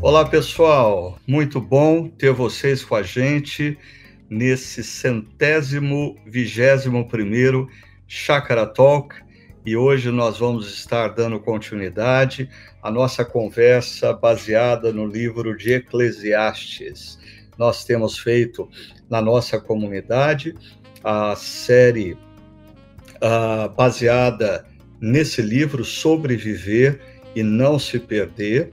Olá, pessoal. Muito bom ter vocês com a gente nesse centésimo vigésimo primeiro Chakra Talk. E hoje nós vamos estar dando continuidade à nossa conversa baseada no livro de Eclesiastes. Nós temos feito na nossa comunidade a série uh, baseada nesse livro, Sobreviver e Não Se Perder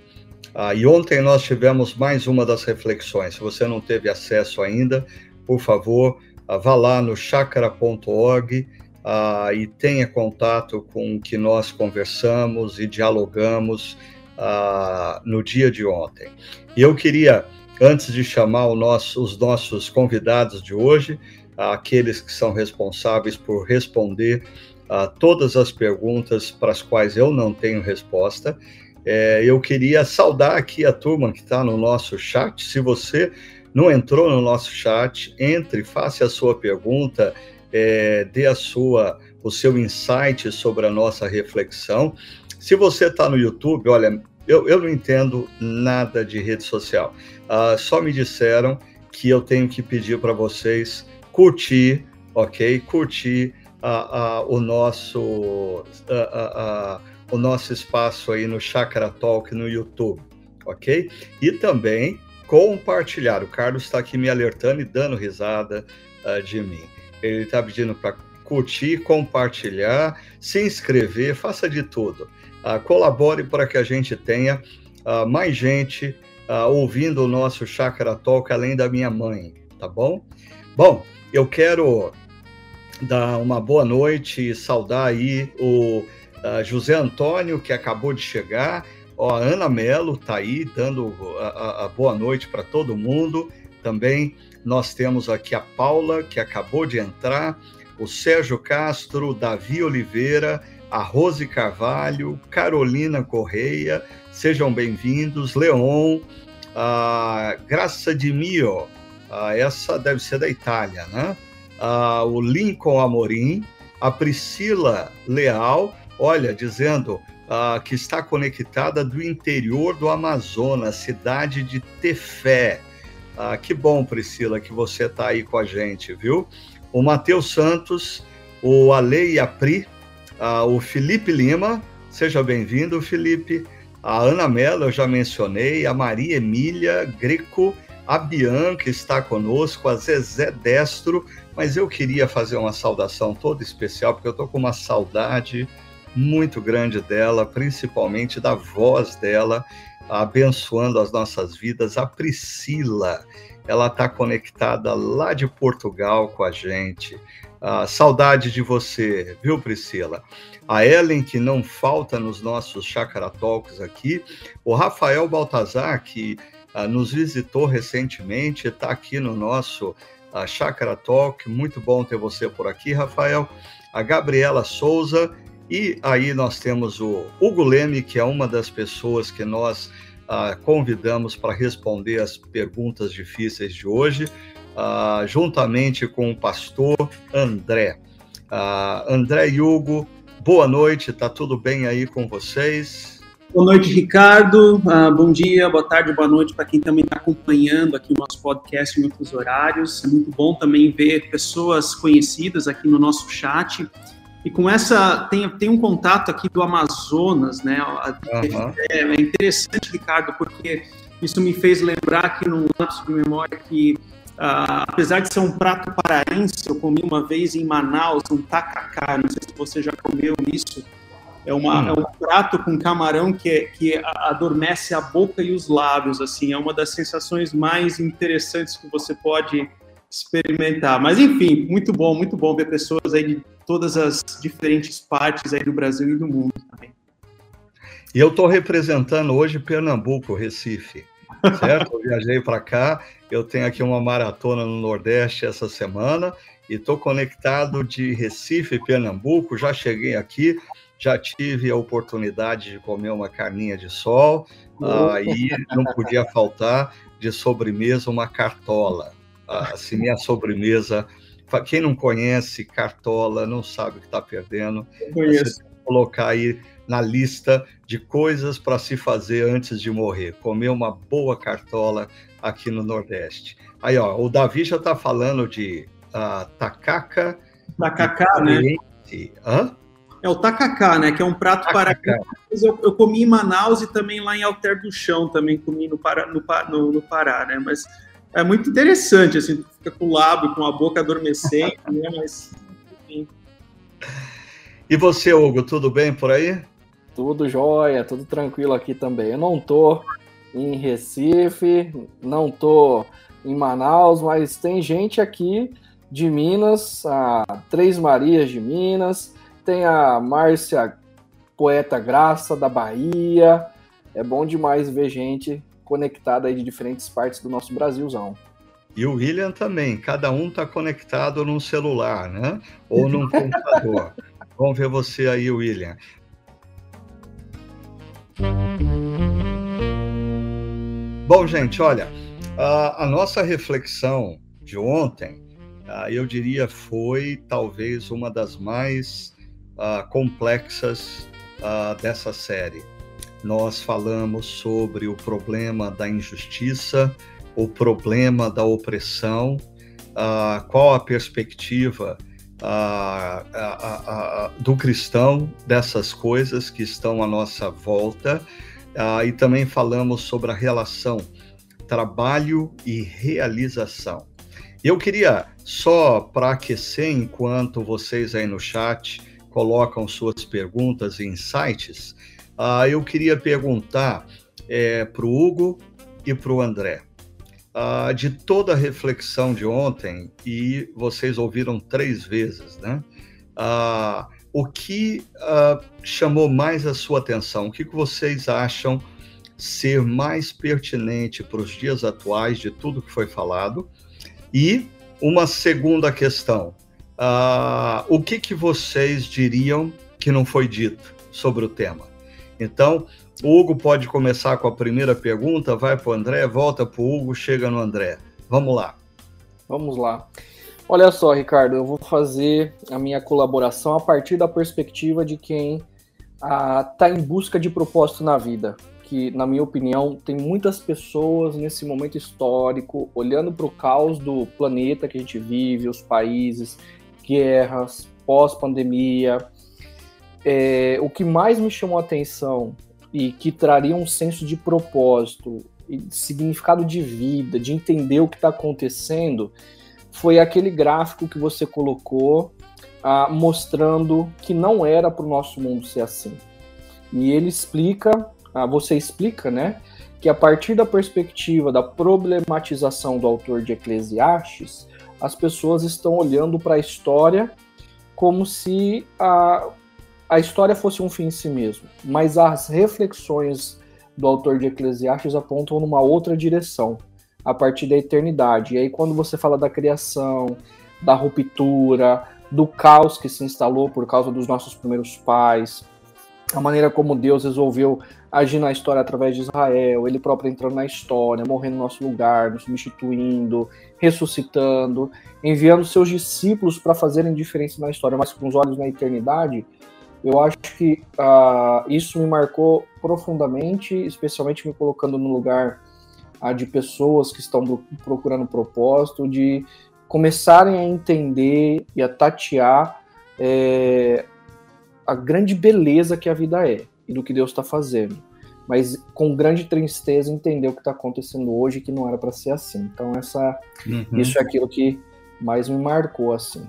ah, e ontem nós tivemos mais uma das reflexões. Se você não teve acesso ainda, por favor, ah, vá lá no chakra.org ah, e tenha contato com o que nós conversamos e dialogamos ah, no dia de ontem. E eu queria, antes de chamar nosso, os nossos convidados de hoje, aqueles que são responsáveis por responder a todas as perguntas para as quais eu não tenho resposta, é, eu queria saudar aqui a turma que está no nosso chat. Se você não entrou no nosso chat, entre, faça a sua pergunta, é, dê a sua, o seu insight sobre a nossa reflexão. Se você está no YouTube, olha, eu, eu não entendo nada de rede social. Uh, só me disseram que eu tenho que pedir para vocês curtir, ok? Curtir uh, uh, o nosso. Uh, o nosso espaço aí no Chakra Talk no YouTube, ok? E também compartilhar. O Carlos está aqui me alertando e dando risada uh, de mim. Ele está pedindo para curtir, compartilhar, se inscrever, faça de tudo. Uh, colabore para que a gente tenha uh, mais gente ouvindo o nosso Chakra Talk além da minha mãe, tá bom? Bom, eu quero dar uma boa noite e saudar aí o uh, José Antônio, que acabou de chegar, ó, a Ana Melo está aí dando a, a boa noite para todo mundo. Também nós temos aqui a Paula, que acabou de entrar, o Sérgio Castro, Davi Oliveira, a Rose Carvalho, Carolina Correia, sejam bem-vindos, Leon, a Graça de Mio, essa deve ser da Itália, né? o Lincoln Amorim, a Priscila Leal, olha, dizendo uh, que está conectada do interior do Amazonas, cidade de Tefé. Uh, que bom, Priscila, que você está aí com a gente, viu? O Matheus Santos, o Ale Apri, uh, o Felipe Lima, seja bem-vindo, Felipe. A Ana Mello, eu já mencionei, a Maria Emília Greco, a Bianca está conosco, a Zezé Destro, mas eu queria fazer uma saudação toda especial, porque eu estou com uma saudade muito grande dela, principalmente da voz dela, abençoando as nossas vidas. A Priscila, ela está conectada lá de Portugal com a gente. Ah, saudade de você, viu, Priscila? A Ellen, que não falta nos nossos Chakra Talks aqui. O Rafael Baltazar, que ah, nos visitou recentemente, está aqui no nosso ah, Chakra Talk. Muito bom ter você por aqui, Rafael. A Gabriela Souza e aí nós temos o Hugo Leme, que é uma das pessoas que nós ah, convidamos para responder as perguntas difíceis de hoje, ah, juntamente com o pastor André. Ah, André e Hugo, boa noite, tá tudo bem aí com vocês? Boa noite, Ricardo. bom dia, boa tarde, boa noite para quem também está acompanhando aqui o nosso podcast em outros horários. É muito bom também ver pessoas conhecidas aqui no nosso chat. E com essa, tem, tem um contato aqui do Amazonas, né? Uhum. É, é, interessante, Ricardo, porque isso me fez lembrar aqui num lapso de memória que, uh, apesar de ser um prato paraense, eu comi uma vez em Manaus um tacacá, não sei se você já comeu isso. É, uma, hum. é um prato com camarão que, que adormece a boca e os lábios, assim, é uma das sensações mais interessantes que você pode experimentar. Mas enfim, muito bom, muito bom ver pessoas aí de todas as diferentes partes aí do Brasil e do mundo também. E eu estou representando hoje Pernambuco, Recife, certo? Eu viajei para cá, eu tenho aqui uma maratona no Nordeste essa semana e estou conectado de Recife, Pernambuco. Já cheguei aqui, já tive a oportunidade de comer uma carninha de sol, aí não podia faltar de sobremesa uma cartola. Assim, minha sobremesa quem não conhece Cartola não sabe o que está perdendo. Eu conheço. colocar aí na lista de coisas para se fazer antes de morrer. Comer uma boa cartola aqui no Nordeste. Aí, ó, o Davi já está falando de uh, tacaca. Tacacá, né? Hã? É o tacacá, né? Que é um prato para eu, eu, comi em Manaus e também lá em Alter do Chão, também comi no, Pará, no, no, no Pará, né? Mas é muito interessante, assim, tu fica com o lábio, com a boca adormecendo, né? Mas, enfim. E você, Hugo, tudo bem por aí? Tudo jóia, tudo tranquilo aqui também. Eu não tô em Recife, não tô em Manaus, mas tem gente aqui de Minas, a Três Marias de Minas, tem a Márcia Poeta Graça da Bahia. É bom demais ver gente conectada aí de diferentes partes do nosso Brasilzão. E o William também, cada um está conectado num celular, né? Ou num computador. Vamos ver você aí, William. Bom, gente, olha, a, a nossa reflexão de ontem, uh, eu diria, foi talvez uma das mais uh, complexas uh, dessa série. Nós falamos sobre o problema da injustiça, o problema da opressão, qual a perspectiva a, a, do cristão dessas coisas que estão à nossa volta. Uh, e também falamos sobre a relação trabalho e realização. Eu queria, só para aquecer, enquanto vocês aí no chat colocam suas perguntas e insights, uh, eu queria perguntar é, para o Hugo e para o André uh, de toda a reflexão de ontem, e vocês ouviram três vezes, né? Uh, o que chamou mais a sua atenção? O que, que vocês acham ser mais pertinente para os dias atuais de tudo que foi falado? E uma segunda questão: o que, que vocês diriam que não foi dito sobre o tema? Então, o Hugo pode começar com a primeira pergunta, vai para o André, volta para o Hugo, chega no André. Vamos lá. Vamos lá. Olha só, Ricardo, eu vou fazer a minha colaboração a partir da perspectiva de quem está ah, em busca de propósito na vida. Que, na minha opinião, tem muitas pessoas nesse momento histórico olhando para o caos do planeta que a gente vive, os países, guerras, pós-pandemia. É, o que mais me chamou a atenção e que traria um senso de propósito e de significado de vida, de entender o que está acontecendo, foi aquele gráfico que você colocou ah, mostrando que não era para o nosso mundo ser assim. E ele explica, ah, você explica, né, que a partir da perspectiva da problematização do autor de Eclesiastes, as pessoas estão olhando para a história como se a, a história fosse um fim em si mesmo, mas as reflexões do autor de Eclesiastes apontam numa outra direção, a partir da eternidade. E aí, quando você fala da criação, da ruptura, do caos que se instalou por causa dos nossos primeiros pais, a maneira como Deus resolveu agir na história através de Israel, ele próprio entrando na história, morrendo no nosso lugar, nos substituindo, ressuscitando, enviando seus discípulos para fazerem diferença na história, mas com os olhos na eternidade, eu acho que uh, isso me marcou profundamente, especialmente me colocando no lugar uh, de pessoas que estão procurando propósito, de começarem a entender e a tatear é, a grande beleza que a vida é e do que Deus está fazendo. Mas com grande tristeza entender o que está acontecendo hoje que não era para ser assim. Então essa, uhum. isso é aquilo que mais me marcou assim.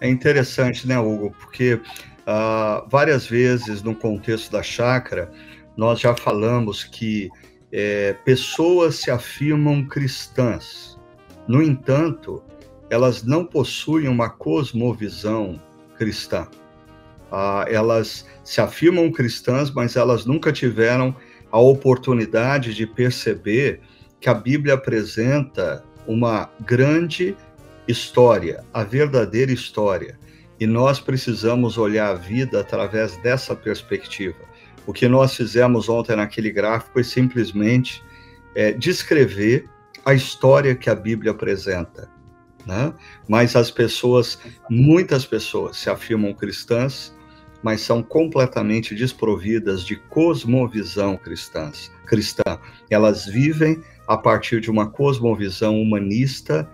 É interessante, né, Hugo? Porque Uh, várias vezes no contexto da chácara, nós já falamos que é, pessoas se afirmam cristãs. No entanto, elas não possuem uma cosmovisão cristã. Uh, elas se afirmam cristãs, mas elas nunca tiveram a oportunidade de perceber que a Bíblia apresenta uma grande história, a verdadeira história e nós precisamos olhar a vida através dessa perspectiva. O que nós fizemos ontem naquele gráfico é simplesmente é, descrever a história que a Bíblia apresenta. Né? Mas as pessoas, muitas pessoas se afirmam cristãs, mas são completamente desprovidas de cosmovisão cristã. cristã. Elas vivem a partir de uma cosmovisão humanista,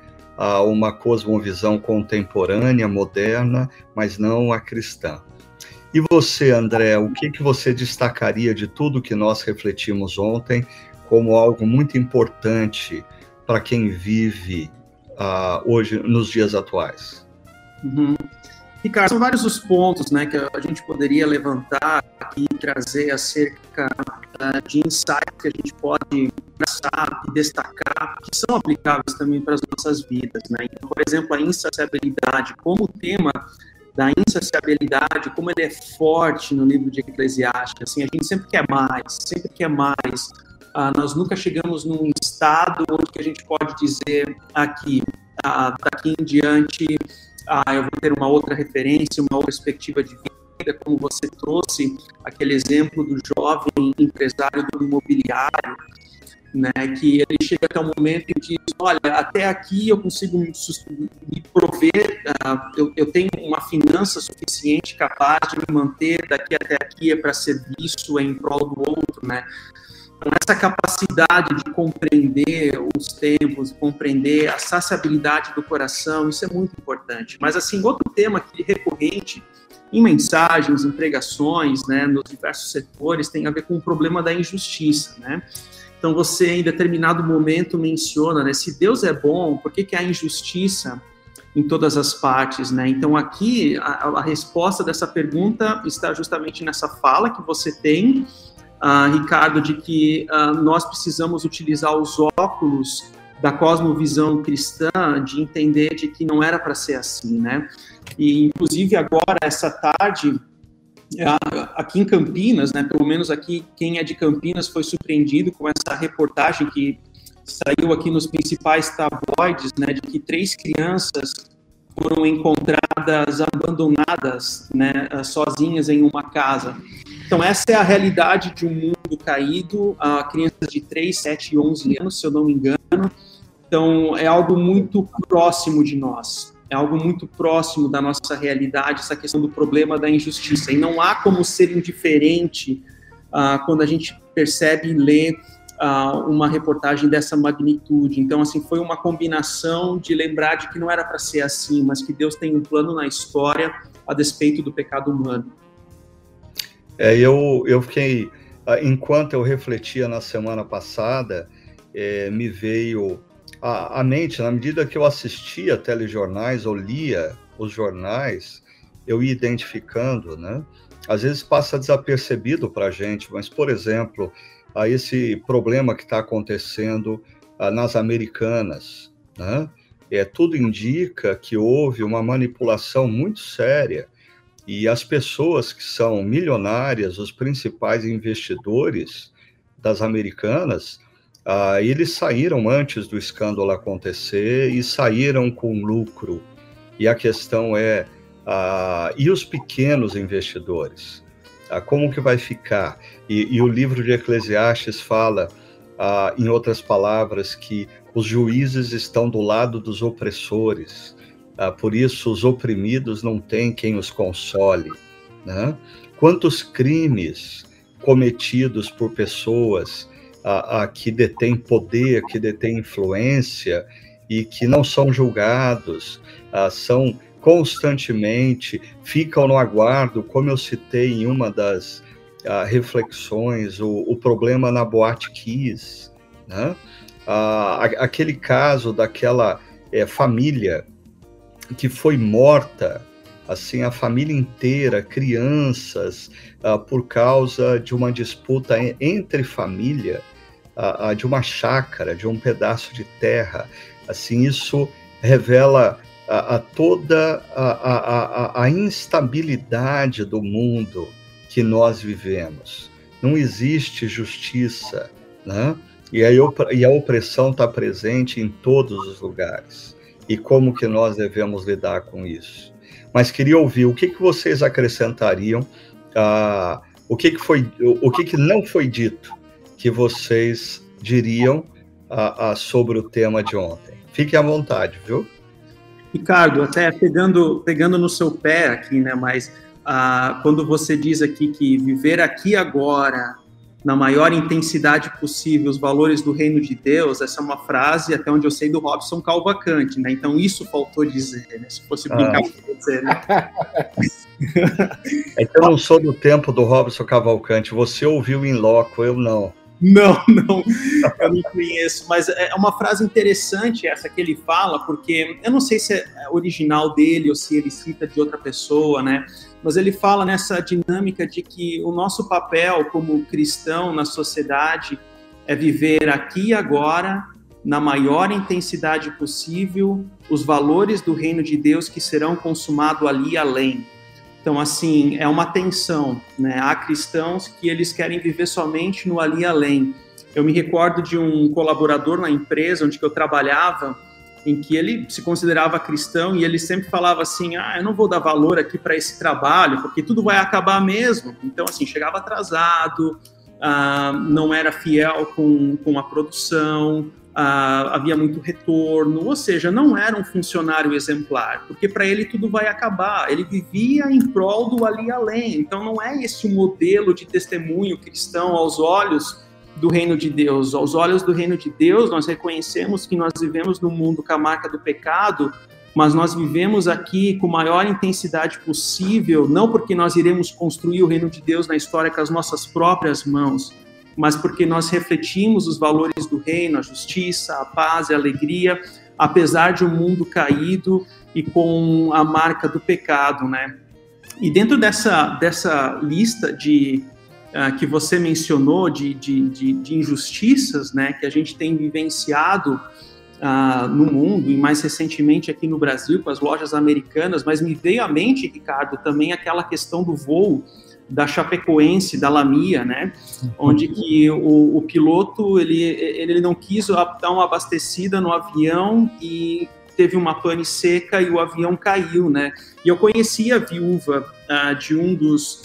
uma cosmovisão contemporânea, moderna, mas não a cristã. E você, André, o que, que você destacaria de tudo que nós refletimos ontem como algo muito importante para quem vive uh, hoje, nos dias atuais? Uhum. Ricardo, são vários os pontos né, que a gente poderia levantar e trazer acerca uh, de insights que a gente pode traçar e destacar, que são aplicáveis também para as nossas vidas. Né? Então, por exemplo, a insaciabilidade, como tema da insaciabilidade, como ele é forte no livro de Eclesiastes. Assim, a gente sempre quer mais, sempre quer mais. Ah, nós nunca chegamos num estado onde a gente pode dizer aqui, ah, daqui em diante, ah, eu vou ter uma outra referência, uma outra perspectiva de vida, como você trouxe aquele exemplo do jovem empresário do imobiliário, né, que ele chega até um momento e diz, olha, até aqui eu consigo me, me prover, uh, eu, eu, tenho uma finança suficiente capaz de me manter, daqui até aqui é para serviço, é em prol do outro, né. Essa capacidade de compreender os tempos, compreender a saciabilidade do coração, isso é muito importante. Mas, assim, outro tema que é recorrente em mensagens, em pregações, né, nos diversos setores, tem a ver com o problema da injustiça, né? Então você em determinado momento menciona, né, se Deus é bom, por que, que há injustiça em todas as partes, né? Então aqui a, a resposta dessa pergunta está justamente nessa fala que você tem, uh, Ricardo, de que uh, nós precisamos utilizar os óculos da cosmovisão cristã, de entender de que não era para ser assim, né? E inclusive agora essa tarde é, aqui em Campinas, né, pelo menos aqui quem é de Campinas foi surpreendido com essa reportagem que saiu aqui nos principais tabloides, né, de que três crianças foram encontradas abandonadas, né, sozinhas em uma casa. Então essa é a realidade de um mundo caído, a crianças de 3, 7 e 11 anos, se eu não me engano. Então é algo muito próximo de nós é algo muito próximo da nossa realidade, essa questão do problema da injustiça. E não há como ser indiferente uh, quando a gente percebe e lê uh, uma reportagem dessa magnitude. Então, assim, foi uma combinação de lembrar de que não era para ser assim, mas que Deus tem um plano na história a despeito do pecado humano. É, eu, eu fiquei, ah, enquanto eu refletia na semana passada, é, me veio a mente, na medida que eu assistia telejornais ou lia os jornais, eu ia identificando, né? Às vezes passa desapercebido para a gente, mas, por exemplo, a esse problema que está acontecendo nas Americanas, né? É, tudo indica que houve uma manipulação muito séria e as pessoas que são milionárias, os principais investidores das Americanas, ah, eles saíram antes do escândalo acontecer e saíram com lucro. E a questão é, ah, e os pequenos investidores? Ah, como que vai ficar? E, e, o livro de Eclesiastes fala, ah, em outras palavras, que os juízes estão do lado dos opressores. Ah, por isso, os oprimidos não têm quem os console. Né? Quantos crimes cometidos por pessoas a, a, que detêm poder, que detêm influência e que não são julgados, a, são constantemente, ficam no aguardo, como eu citei em uma das reflexões, o, o, problema na Boate Kiss, né? aquele caso daquela é, família que foi morta assim a família inteira, crianças, uh, por causa de uma disputa entre família, uh, uh, de uma chácara, de um pedaço de terra. Assim, isso revela a, toda a, a, a, instabilidade do mundo que nós vivemos. Não existe justiça, né? E a, e a opressão está presente em todos os lugares. E como que nós devemos lidar com isso? mas queria ouvir o que, que vocês acrescentariam, uh, o que, que foi, o que, que não foi dito que vocês diriam uh, uh, sobre o tema de ontem. Fiquem à vontade, viu? Ricardo, até pegando, pegando no seu pé aqui, né, mas quando você diz aqui que viver aqui agora na maior intensidade possível os valores do reino de Deus, essa é uma frase, até onde eu sei, do Robson Calvacante, né? Então, isso faltou dizer, né? Se fosse brincar, ah. dizer, né? É que eu não sou do tempo do Robson Cavalcante, você ouviu em loco, eu não. Não, não, eu não conheço, mas é uma frase interessante essa que ele fala, porque eu não sei se é original dele ou se ele cita de outra pessoa, né? Mas ele fala nessa dinâmica de que o nosso papel como cristão na sociedade é viver aqui e agora, na maior intensidade possível, os valores do reino de Deus que serão consumados ali além. Então, assim, é uma tensão, né? Há cristãos que eles querem viver somente no ali além. Eu me recordo de um colaborador na empresa onde eu trabalhava, em que ele se considerava cristão e ele sempre falava assim: "Ah, eu não vou dar valor aqui para esse trabalho, porque tudo vai acabar mesmo". Então, assim, chegava atrasado, ah, não era fiel com, com a produção, ah, havia muito retorno, ou seja, não era um funcionário exemplar, porque para ele tudo vai acabar. Ele vivia em prol do ali além. Então não é esse o modelo de testemunho cristão aos olhos do reino de Deus. Aos olhos do reino de Deus, nós reconhecemos que nós vivemos no mundo com a marca do pecado, mas nós vivemos aqui com maior intensidade possível, não porque nós iremos construir o reino de Deus na história com as nossas próprias mãos, mas porque nós refletimos os valores do reino, a justiça, a paz e a alegria, apesar de um mundo caído e com a marca do pecado, né? E dentro dessa, dessa lista de uh, que você mencionou de, de, de, de, injustiças, né, que a gente tem vivenciado uh, no mundo e mais recentemente aqui no Brasil com as lojas americanas, mas me veio à mente, Ricardo, também aquela questão do voo da Chapecoense, da Lamia, né? Onde que o, o, piloto ele, ele não quis dar uma abastecida no avião e teve uma pane seca e o avião caiu, né? E eu conheci a viúva uh, de um dos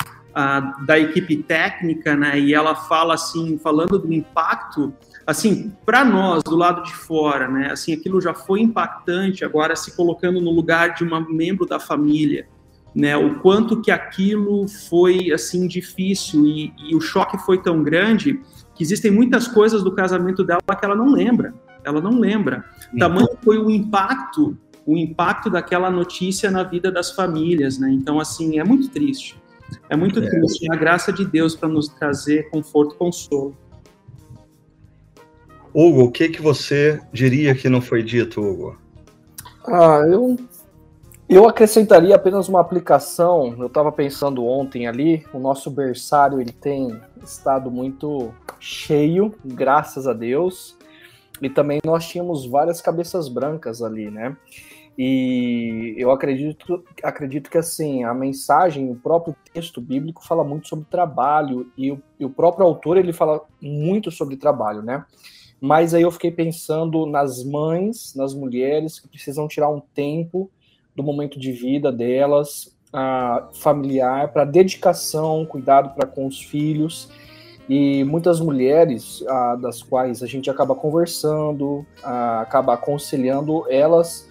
da equipe técnica, né? E ela fala assim, falando do impacto, assim, para nós do lado de fora, né? Assim, aquilo já foi impactante. Agora se colocando no lugar de uma membro da família né, o quanto que aquilo foi assim difícil e, e, o choque foi tão grande que existem muitas coisas do casamento dela que ela não lembra, ela não lembra. Uhum. Tamanho foi o impacto, o impacto daquela notícia na vida das famílias, né? Então assim é muito triste, é muito é. triste. A graça de Deus para nos trazer conforto, e consolo. Hugo, o que que você diria que não foi dito, Hugo? Ah, eu eu acrescentaria apenas uma aplicação. Eu estava pensando ontem ali, o nosso berçário ele tem estado muito cheio, graças a Deus. E também nós tínhamos várias cabeças brancas ali, né? E eu acredito, acredito que assim a mensagem, o próprio texto bíblico fala muito sobre trabalho e o, e o próprio autor ele fala muito sobre trabalho, né? Mas aí eu fiquei pensando nas mães, nas mulheres que precisam tirar um tempo do momento de vida delas, uh, familiar, para dedicação, cuidado para com os filhos. E muitas mulheres, uh, das quais a gente acaba conversando, uh, acaba aconselhando, elas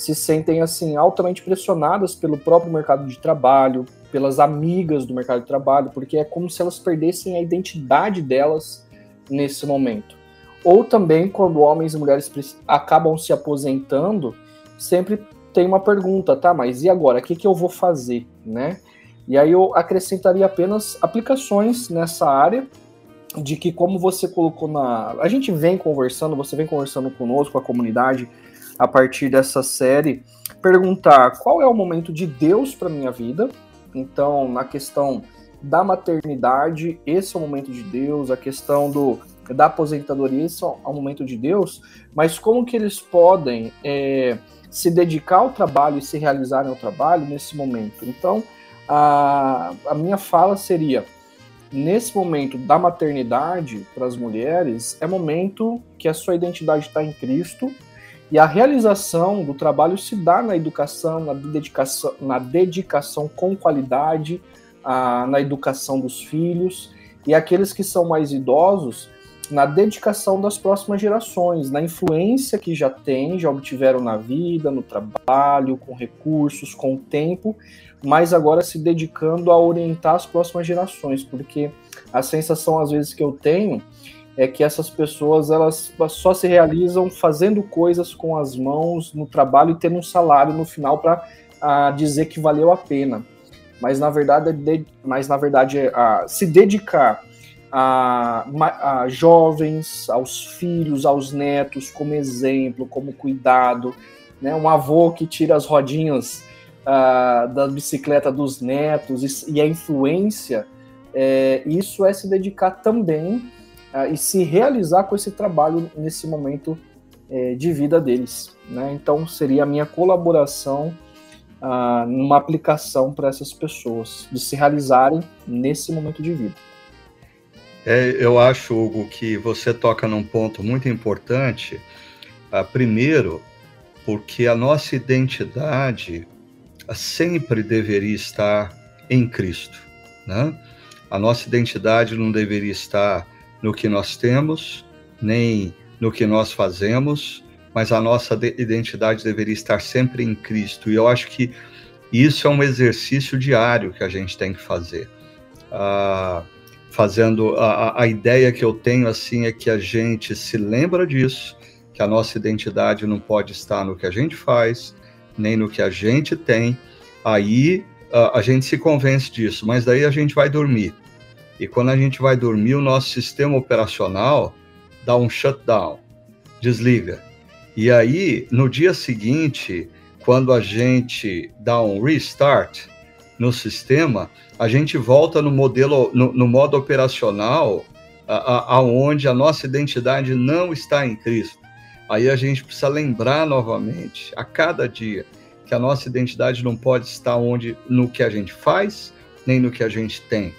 se sentem assim altamente pressionadas pelo próprio mercado de trabalho, pelas amigas do mercado de trabalho, porque é como se elas perdessem a identidade delas nesse momento. Ou também quando homens e mulheres acabam se aposentando, sempre tem uma pergunta, tá? Mas e agora? O que, que eu vou fazer, né? E aí eu acrescentaria apenas aplicações nessa área de que como você colocou na, a gente vem conversando, você vem conversando conosco, com a comunidade a partir dessa série, perguntar qual é o momento de Deus para minha vida. Então, na questão da maternidade, esse é o momento de Deus, a questão do da aposentadoria, esse é o momento de Deus, mas como que eles podem é, se dedicar ao trabalho e se realizarem ao trabalho nesse momento. Então, a, a minha fala seria: nesse momento da maternidade para as mulheres, é momento que a sua identidade está em Cristo e a realização do trabalho se dá na educação, na dedicação, na dedicação com qualidade, a, na educação dos filhos. E aqueles que são mais idosos, na dedicação das próximas gerações, na influência que já tem, já obtiveram na vida, no trabalho, com recursos, com tempo, mas agora se dedicando a orientar as próximas gerações, porque a sensação às vezes que eu tenho é que essas pessoas elas só se realizam fazendo coisas com as mãos no trabalho e tendo um salário no final para dizer que valeu a pena. Mas na verdade, é mas na verdade é, a, se dedicar a, a, jovens, aos filhos, aos netos, como exemplo, como cuidado, né? Um avô que tira as rodinhas uh, da bicicleta dos netos e, e a influência, é, isso é se dedicar também e se realizar com esse trabalho nesse momento é, de vida deles. Né? Então, seria a minha colaboração uh, numa aplicação para essas pessoas, de se realizarem nesse momento de vida. É, eu acho, Hugo, que você toca num ponto muito importante. Uh, primeiro, porque a nossa identidade sempre deveria estar em Cristo. Né? A nossa identidade não deveria estar no que nós temos, nem no que nós fazemos, mas a nossa identidade deveria estar sempre em Cristo. E eu acho que isso é um exercício diário que a gente tem que fazer. Ah, fazendo a, a ideia que eu tenho assim é que a gente se lembra disso, que a nossa identidade não pode estar no que a gente faz, nem no que a gente tem. Aí a, a gente se convence disso, mas daí a gente vai dormir. E quando a gente vai dormir, o nosso sistema operacional dá um shutdown, desliga. E aí, no dia seguinte, quando a gente dá um restart no sistema, a gente volta no modelo, no, no modo operacional, aonde a, a, a nossa identidade não está em Cristo. Aí a gente precisa lembrar novamente, a cada dia, que a nossa identidade não pode estar onde, no que a gente faz, nem no que a gente tem,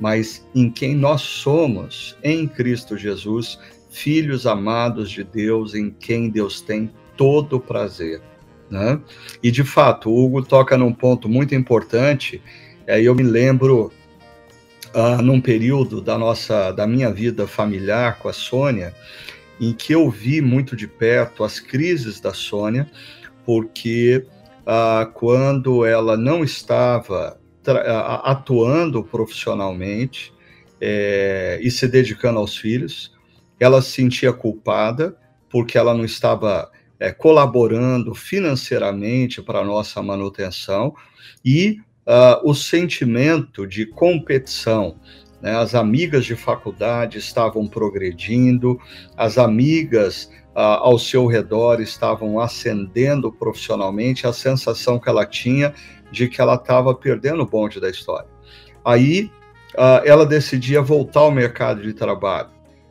mas em quem nós somos em Cristo Jesus, filhos amados de Deus, em quem Deus tem todo o prazer. Né? E de fato, o Hugo toca num ponto muito importante. É, eu me lembro uh, num período da nossa, da minha vida familiar com a Sônia, em que eu vi muito de perto as crises da Sônia, porque uh, quando ela não estava atuando profissionalmente é, e se dedicando aos filhos, ela se sentia culpada porque ela não estava é, colaborando financeiramente para a nossa manutenção e uh, o sentimento de competição. Né? As amigas de faculdade estavam progredindo, as amigas uh, ao seu redor estavam ascendendo profissionalmente, a sensação que ela tinha de que ela estava perdendo o bonde da história. Aí uh, ela decidia voltar ao mercado de trabalho.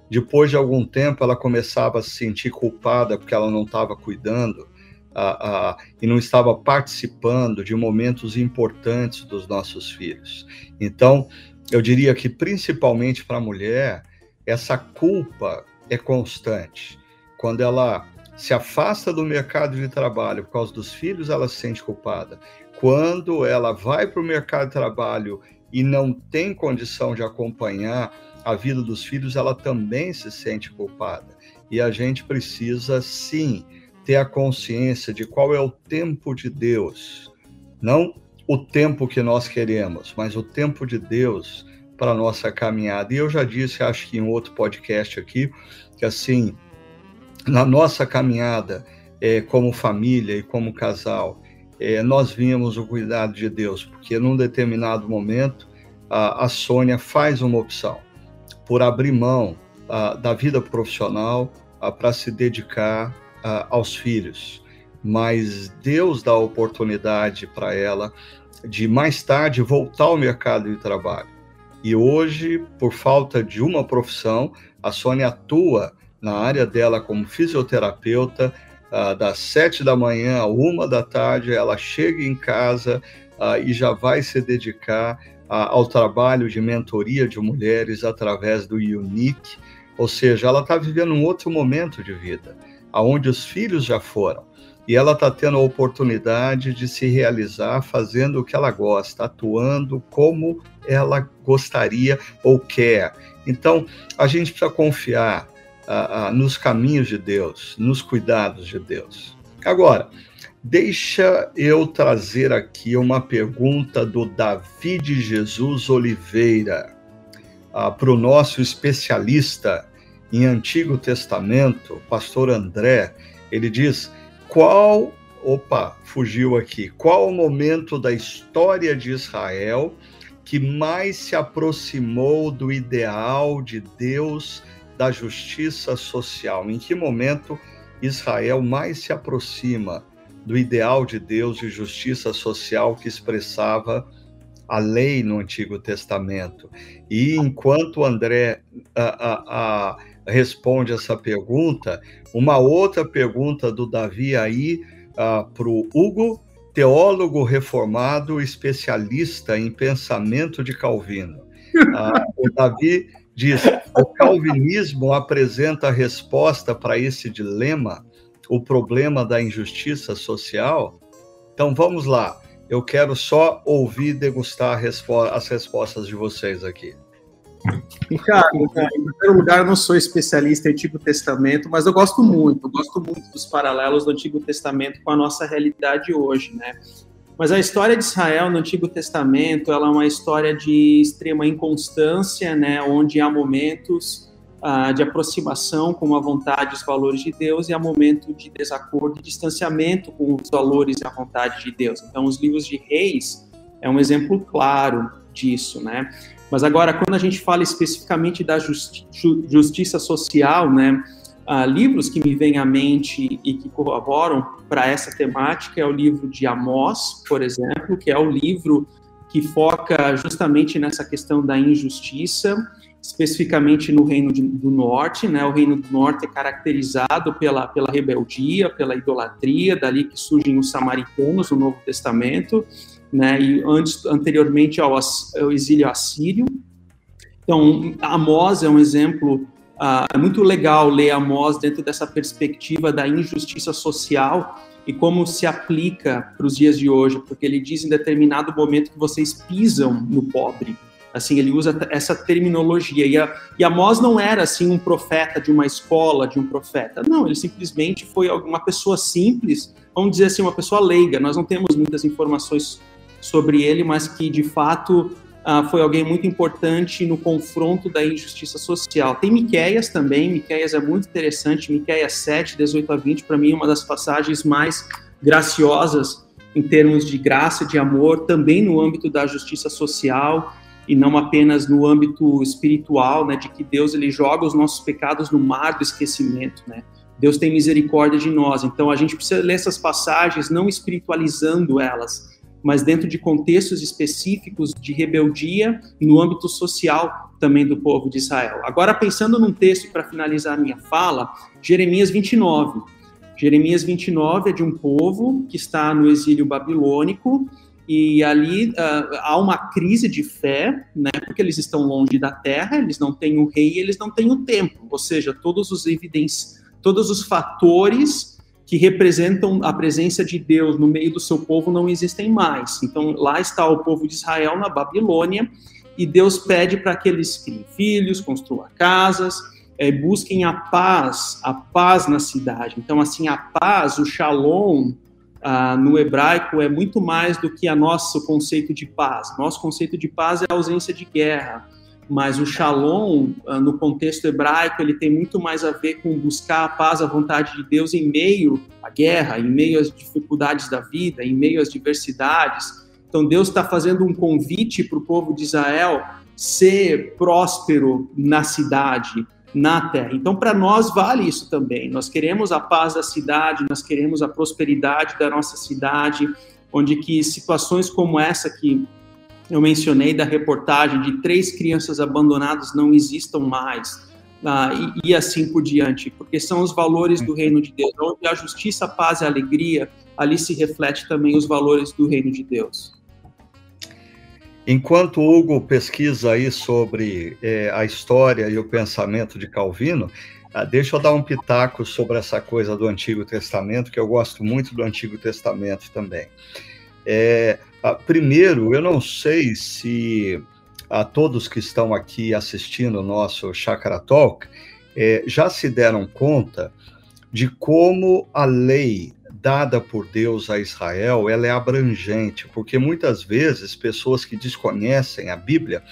Depois de algum tempo, ela começava a se sentir culpada porque ela não estava cuidando uh, uh, e não estava participando de momentos importantes dos nossos filhos. Então, eu diria que principalmente para a mulher, essa culpa é constante. Quando ela se afasta do mercado de trabalho por causa dos filhos, ela se sente culpada quando ela vai para o mercado de trabalho e não tem condição de acompanhar a vida dos filhos, ela também se sente culpada. E a gente precisa, sim, ter a consciência de qual é o tempo de Deus. Não o tempo que nós queremos, mas o tempo de Deus para a nossa caminhada. E eu já disse, acho que em outro podcast aqui, que assim, na nossa caminhada é, como família e como casal, é, nós vimos o cuidado de Deus, porque num determinado momento a, a Sônia faz uma opção por abrir mão a, da vida profissional para se dedicar aos filhos. Mas Deus dá a oportunidade para ela de mais tarde voltar ao mercado de trabalho. E hoje, por falta de uma profissão, a Sônia atua na área dela como fisioterapeuta, uh, das sete da manhã a uma da tarde, ela chega em casa uh, e já vai se dedicar uh, ao trabalho de mentoria de mulheres através do Unique, ou seja, ela está vivendo um outro momento de vida, aonde os filhos já foram. e ela está tendo a oportunidade de se realizar fazendo o que ela gosta, atuando como ela gostaria ou quer. Então, a gente precisa confiar ah, ah, nos caminhos de Deus, nos cuidados de Deus. Agora, deixa eu trazer aqui uma pergunta do David Jesus Oliveira ah, para o nosso especialista em Antigo Testamento, pastor André. Ele diz qual, opa, fugiu aqui, qual o momento da história de Israel que mais se aproximou do ideal de Deus da justiça social? Em que momento Israel mais se aproxima do ideal de Deus de justiça social que expressava a lei no Antigo Testamento? E enquanto André a, a, a responde essa pergunta, uma outra pergunta do Davi aí ah, para o Hugo, teólogo reformado, especialista em pensamento de Calvino. Uh, o Davi diz: o calvinismo apresenta a resposta para esse dilema, o problema da injustiça social? Então vamos lá. Eu quero só ouvir e degustar as respostas de vocês aqui. Ricardo, em primeiro lugar, eu não sou especialista em Antigo Testamento, mas eu gosto muito, eu gosto muito dos paralelos do Antigo Testamento com a nossa realidade hoje, né? Mas a história de Israel no Antigo Testamento, ela é uma história de extrema inconstância, né? Onde há momentos ah, de aproximação com a vontade e os valores de Deus e há momento de desacordo e distanciamento com os valores e a vontade de Deus. Então, os livros de Reis é um exemplo claro disso, né? Mas agora, quando a gente fala especificamente da justi justiça social, né, uh, livros que me vêm à mente e que corroboram para essa temática é o livro de Amós, por exemplo, que é o livro que foca justamente nessa questão da injustiça, especificamente no Reino de, do Norte, né? O Reino do Norte é caracterizado pela, pela rebeldia, pela idolatria, dali que surgem os samaritanos no Novo Testamento, né, e antes, anteriormente ao, ao exílio assírio. Então, Amós é um exemplo, uh, é muito legal ler Amós dentro dessa perspectiva da injustiça social e como se aplica para os dias de hoje, porque ele diz em determinado momento que vocês pisam no pobre. Assim, ele usa essa terminologia. E, a, e Amós não era, assim, um profeta de uma escola, de um profeta. Não, ele simplesmente foi uma pessoa simples, vamos dizer assim, uma pessoa leiga. Nós não temos muitas informações sobre ele, mas que de fato uh, foi alguém muito importante no confronto da injustiça social. Tem Miqueias também, Miqueias é muito interessante, Miqueias 7, 18 a 20, para mim é uma das passagens mais graciosas em termos de graça, de amor, também no âmbito da justiça social e não apenas no âmbito espiritual, né, de que Deus ele joga os nossos pecados no mar do esquecimento, né? Deus tem misericórdia de nós. Então a gente precisa ler essas passagens não espiritualizando elas, mas dentro de contextos específicos de rebeldia no âmbito social também do povo de Israel. Agora, pensando num texto para finalizar a minha fala, Jeremias 29. Jeremias 29 é de um povo que está no exílio babilônico e ali uh, há uma crise de fé, né, porque eles estão longe da terra, eles não têm o rei, eles não têm o templo, ou seja, todos os evidências, todos os fatores que representam a presença de Deus no meio do seu povo não existem mais. Então lá está o povo de Israel na Babilônia e Deus pede para que eles criem filhos, construam casas, é, busquem a paz, a paz na cidade. Então assim a paz, o shalom ah, no hebraico é muito mais do que a nosso conceito de paz. Nosso conceito de paz é a ausência de guerra mas o shalom, ah, no contexto hebraico, ele tem muito mais a ver com buscar a paz, a vontade de Deus em meio à guerra, em meio às dificuldades da vida, em meio às diversidades. Então, Deus está fazendo um convite para o povo de Israel ser próspero na cidade, na terra. Então, para nós vale isso também. Nós queremos a paz da cidade, nós queremos a prosperidade da nossa cidade, onde que situações como essa que eu mencionei da reportagem de três crianças abandonadas não existam mais, ah, e, e, assim por diante, porque são os valores do reino de Deus. Onde a justiça, a paz e a alegria, ali se reflete também os valores do reino de Deus. Enquanto Hugo pesquisa aí sobre é, a história e o pensamento de Calvino, Ah, deixa eu dar um pitaco sobre essa coisa do Antigo Testamento, que eu gosto muito do Antigo Testamento também. É, primeiro, eu não sei se a todos que estão aqui assistindo o nosso Chakra Talk é, já se deram conta de como a lei dada por Deus a Israel ela é abrangente, porque muitas vezes pessoas que desconhecem a Bíblia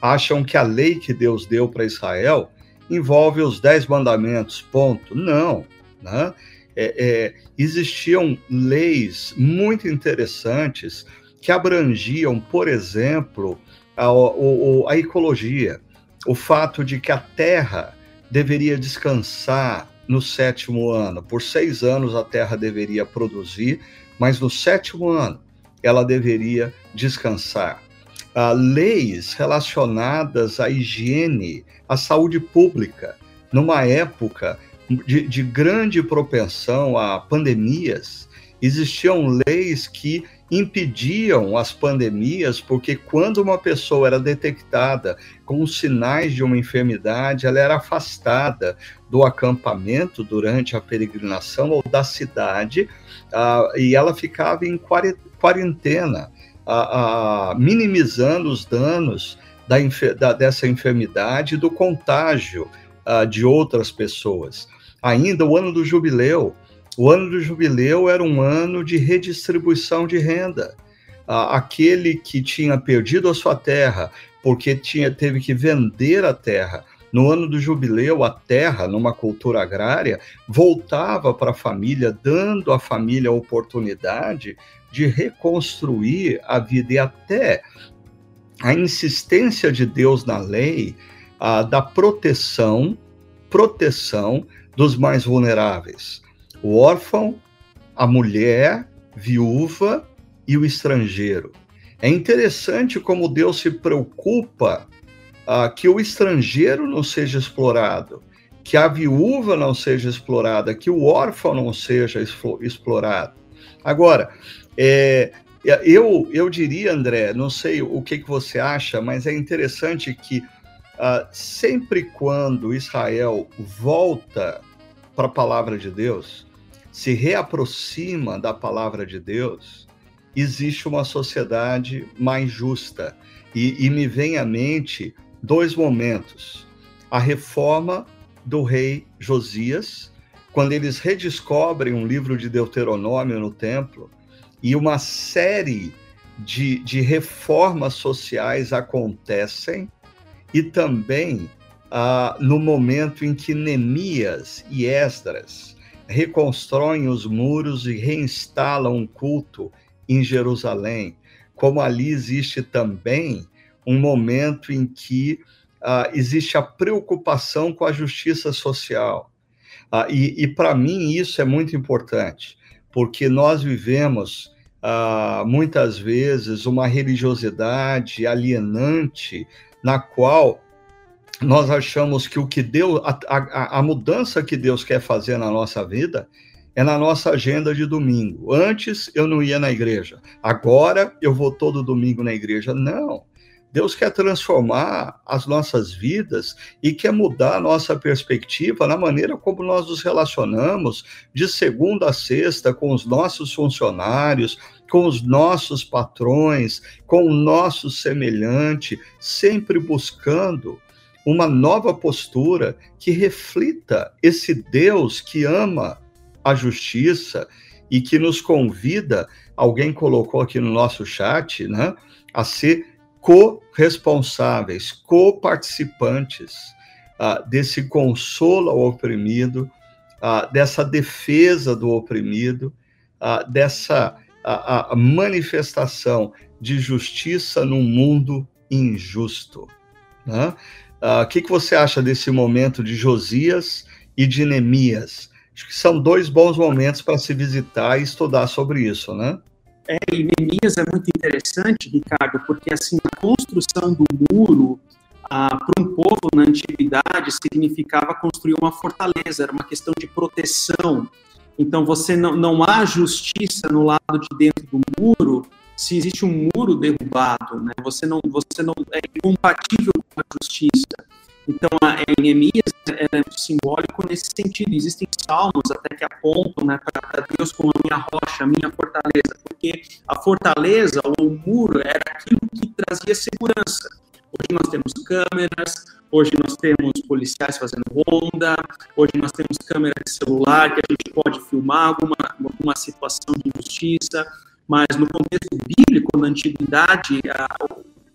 acham que a lei que Deus deu para Israel envolve os dez mandamentos, ponto. Não, né? É, é, existiam leis muito interessantes que abrangiam, por exemplo, a, a, ecologia, o fato de que a terra deveria descansar no sétimo ano. Por seis anos a terra deveria produzir, mas no sétimo ano ela deveria descansar uh, leis relacionadas à higiene, à saúde pública, numa época de, de grande propensão a pandemias, existiam leis que impediam as pandemias, porque quando uma pessoa era detectada com sinais de uma enfermidade, ela era afastada do acampamento durante a peregrinação ou da cidade, uh, e ela ficava em quarentena a, a, minimizando os danos da, da, dessa enfermidade e do contágio uh, de outras pessoas. Ainda o ano do jubileu. O ano do jubileu era um ano de redistribuição de renda. Aquele que tinha perdido a sua terra porque tinha, teve que vender a terra no ano do jubileu, a terra, numa cultura agrária, voltava para a família, dando à família a oportunidade de reconstruir a vida e até a insistência de Deus na lei da proteção, proteção dos mais vulneráveis. O órfão, a mulher, viúva e o estrangeiro. É interessante como Deus se preocupa ah, que o estrangeiro não seja explorado, que a viúva não seja explorada, que o órfão não seja explorado. Agora, é, eu, eu diria, André, não sei o que, que você acha, mas é interessante que uh, sempre quando Israel volta para a palavra de Deus, se reaproxima da palavra de Deus, existe uma sociedade mais justa. E, e me vem à mente dois momentos. A reforma do rei Josias, quando eles redescobrem um livro de Deuteronômio no templo, e uma série de, de reformas sociais acontecem, e também ah, no momento em que Neemias e Esdras reconstroem os muros e reinstalam um culto em Jerusalém, como ali existe também um momento em que ah, existe a preocupação com a justiça social. Ah, e, e para mim isso é muito importante, porque nós vivemos uh, muitas vezes uma religiosidade alienante na qual nós achamos que o que Deus, a, a, a, mudança que Deus quer fazer na nossa vida é na nossa agenda de domingo. Antes eu não ia na igreja, agora eu vou todo domingo na igreja. Não. Deus quer transformar as nossas vidas e quer mudar a nossa perspectiva na maneira como nós nos relacionamos de segunda a sexta com os nossos funcionários, com os nossos patrões, com o nosso semelhante, sempre buscando uma nova postura que reflita esse Deus que ama a justiça e que nos convida, alguém colocou aqui no nosso chat, né, a ser co-responsáveis, co-participantes uh, desse consolo ao oprimido, uh, dessa defesa do oprimido, uh, dessa a, manifestação de justiça num mundo injusto. Né? O que, que você acha desse momento de Josias e de Neemias? Acho que são dois bons momentos para se visitar e estudar sobre isso, né? É, e Neemias é muito interessante, Ricardo, porque assim a construção do muro ah, para um povo na antiguidade significava construir uma fortaleza, era uma questão de proteção. Então você não, não há justiça no lado de dentro do muro se existe um muro derrubado, né? Você não você não é incompatível com a justiça. Então, a Neemias é muito simbólico nesse sentido. Existem salmos até que apontam né, para Deus como a minha rocha, a minha fortaleza, porque a fortaleza ou o muro era aquilo que trazia segurança. Hoje nós temos câmeras, hoje nós temos policiais fazendo ronda, hoje nós temos câmera de celular que a gente pode filmar alguma, alguma situação de injustiça, mas no contexto bíblico, na antiguidade, a,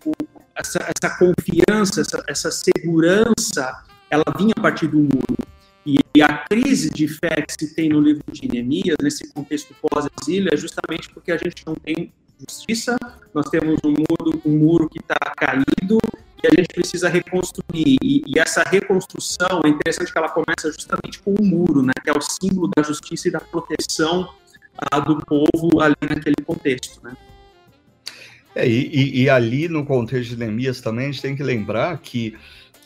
o, essa, essa confiança, essa, essa segurança, ela vinha a partir do muro. E a crise de fé que se tem no livro de Neemias, nesse contexto pós-exílio, é justamente porque a gente não tem justiça, nós temos um muro, um muro que está caído e a gente precisa reconstruir. E, e, essa reconstrução é interessante que ela começa justamente com o muro, né, que é o símbolo da justiça e da proteção ah, do povo ali naquele contexto. Né? É, e, e, ali no contexto de Neemias também a gente tem que lembrar que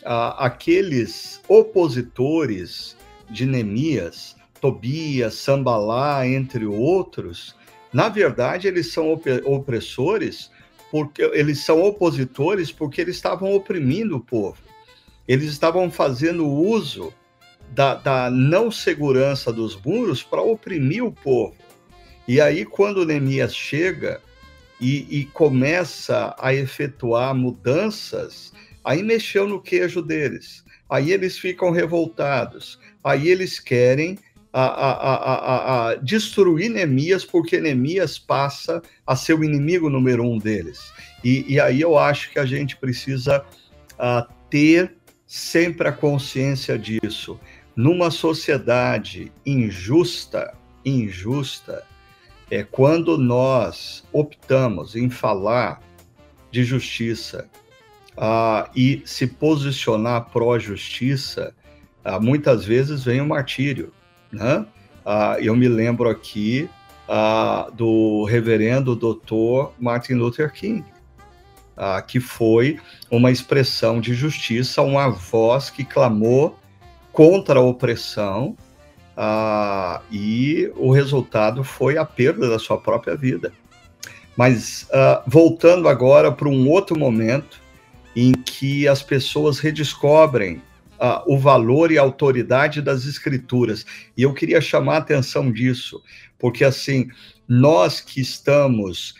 ah, aqueles opositores de Neemias, Tobias, Sambalá, entre outros, na verdade, eles são opressores porque eles são opositores porque eles estavam oprimindo o povo. Eles estavam fazendo uso da, da não segurança dos muros para oprimir o povo. E aí, quando Neemias chega e, e começa a efetuar mudanças, aí mexeu no queijo deles. Aí eles ficam revoltados. Aí eles querem a, a, a, a, destruir Neemias, porque Neemias passa a ser o inimigo número um deles. E, e aí eu acho que a gente precisa ter sempre a consciência disso. Numa sociedade injusta, injusta, é quando nós optamos em falar de justiça uh, e se posicionar pró-justiça, uh, muitas vezes vem o martírio né? Ah, eu me lembro aqui ah, do reverendo doutor Martin Luther King, ah, que foi uma expressão de justiça, uma voz que clamou contra a opressão, ah, e o resultado foi a perda da sua própria vida. Mas ah, voltando agora para um outro momento em que as pessoas redescobrem uh, o valor e a autoridade das escrituras. E eu queria chamar a atenção disso, porque assim, nós que estamos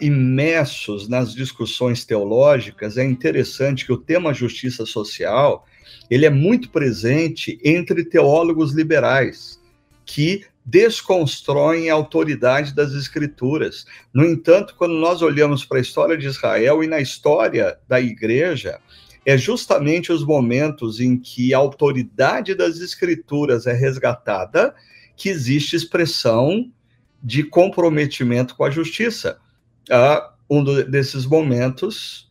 imersos nas discussões teológicas, é interessante que o tema justiça social, ele é muito presente entre teólogos liberais, que desconstroem a autoridade das escrituras. No entanto, quando nós olhamos para a história de Israel e na história da igreja, é justamente os momentos em que a autoridade das escrituras é resgatada que existe expressão de comprometimento com a justiça. Ah, um desses momentos,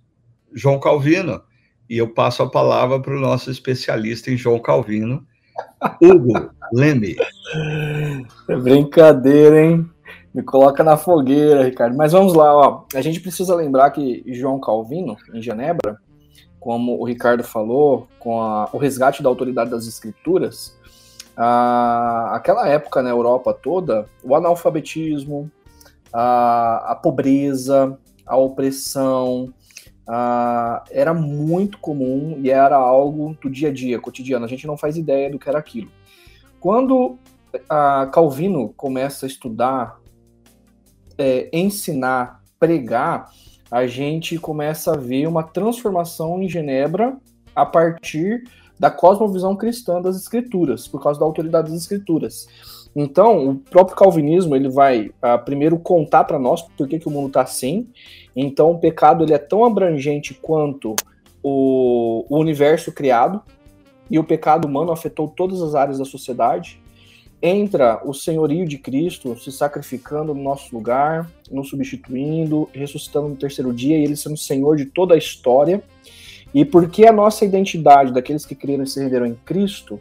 João Calvino. E eu passo a palavra para o nosso especialista em João Calvino, Hugo Leme. É brincadeira, hein? Me coloca na fogueira, Ricardo. Mas vamos lá, ó. A gente precisa lembrar que João Calvino, em Genebra, como o Ricardo falou, com a, o resgate da autoridade das escrituras, a, aquela época na Europa toda, o analfabetismo, a, a pobreza, a opressão, a, era muito comum e era algo do dia a dia, cotidiano. A gente não faz ideia do que era aquilo. Quando Calvino começa a estudar, é, ensinar, pregar, a gente começa a ver uma transformação em Genebra a partir da cosmovisão cristã das escrituras, por causa da autoridade das escrituras. Então, o próprio calvinismo ele vai uh, primeiro contar para nós por que, que o mundo está assim. Então, o pecado ele é tão abrangente quanto o, o universo criado, e o pecado humano afetou todas as áreas da sociedade entra o senhorio de Cristo se sacrificando no nosso lugar, nos substituindo, ressuscitando no terceiro dia e ele sendo senhor de toda a história. E porque a nossa identidade daqueles que creram e se renderam em Cristo,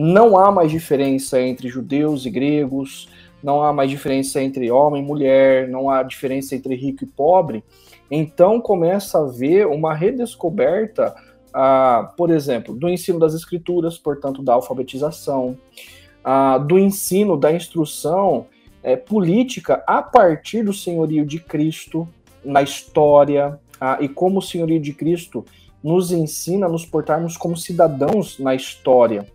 não há mais diferença entre judeus e gregos, não há mais diferença entre homem e mulher, não há diferença entre rico e pobre. Então começa a haver uma redescoberta, ah, por exemplo, do ensino das escrituras, portanto, da alfabetização, ah, do ensino, da instrução é, política a partir do senhorio de Cristo na história ah, e como o senhorio de Cristo nos ensina a nos portarmos como cidadãos na história.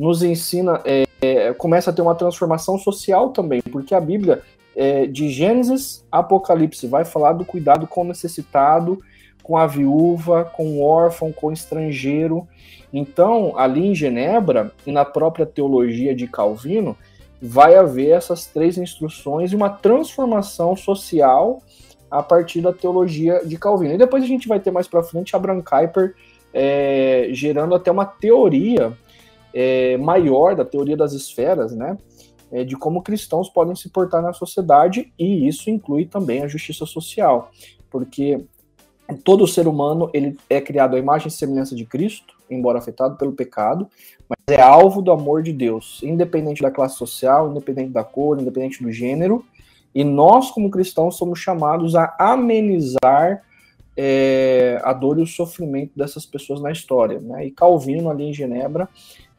Nos ensina, é, é, começa a ter uma transformação social também, porque a Bíblia, é, de Gênesis a Apocalipse, vai falar do cuidado com o necessitado, com a viúva, com o órfão, com o estrangeiro. Então, ali em Genebra, e na própria teologia de Calvino, vai haver essas três instruções e uma transformação social a partir da teologia de Calvino. E depois a gente vai ter mais para frente Abraham Kuyper é, gerando até uma teoria é, maior da teoria das esferas, né? É, de como cristãos podem se portar na sociedade e isso inclui também a justiça social, porque todo ser humano ele é criado à imagem e semelhança de Cristo, embora afetado pelo pecado, mas é alvo do amor de Deus, independente da classe social, independente da cor, independente do gênero, e nós, como cristãos, somos chamados a amenizar é, a dor e o sofrimento dessas pessoas na história. Né? E Calvino, ali em Genebra,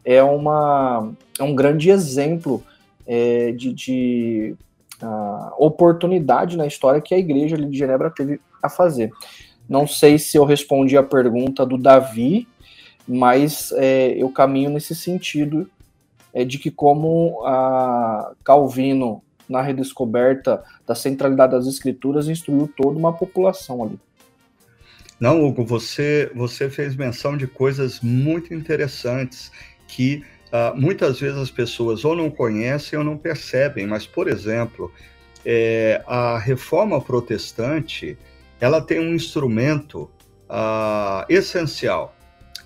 é, uma, é um grande exemplo é, de, de uh, oportunidade na história que a igreja de Genebra teve a fazer. Não sei se eu respondi a pergunta do Davi, mas é, eu caminho nesse sentido é, de que como a Calvino na redescoberta da centralidade das escrituras instruiu toda uma população ali. Não, Hugo, você, você fez menção de coisas muito interessantes que uh, muitas vezes as pessoas ou não conhecem ou não percebem, mas, por exemplo, é, a reforma protestante ela tem um instrumento uh, essencial,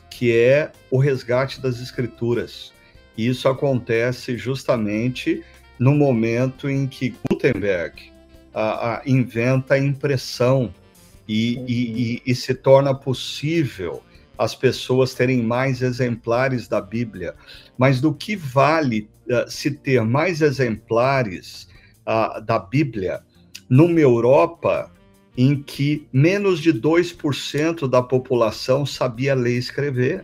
que é o resgate das escrituras. E isso acontece justamente no momento em que Gutenberg uh, uh, inventa a impressão e, uhum. e, e, e, se torna possível as pessoas terem mais exemplares da Bíblia. Mas do que vale uh, se ter mais exemplares da Bíblia numa Europa em que menos de 2% da população sabia ler e escrever?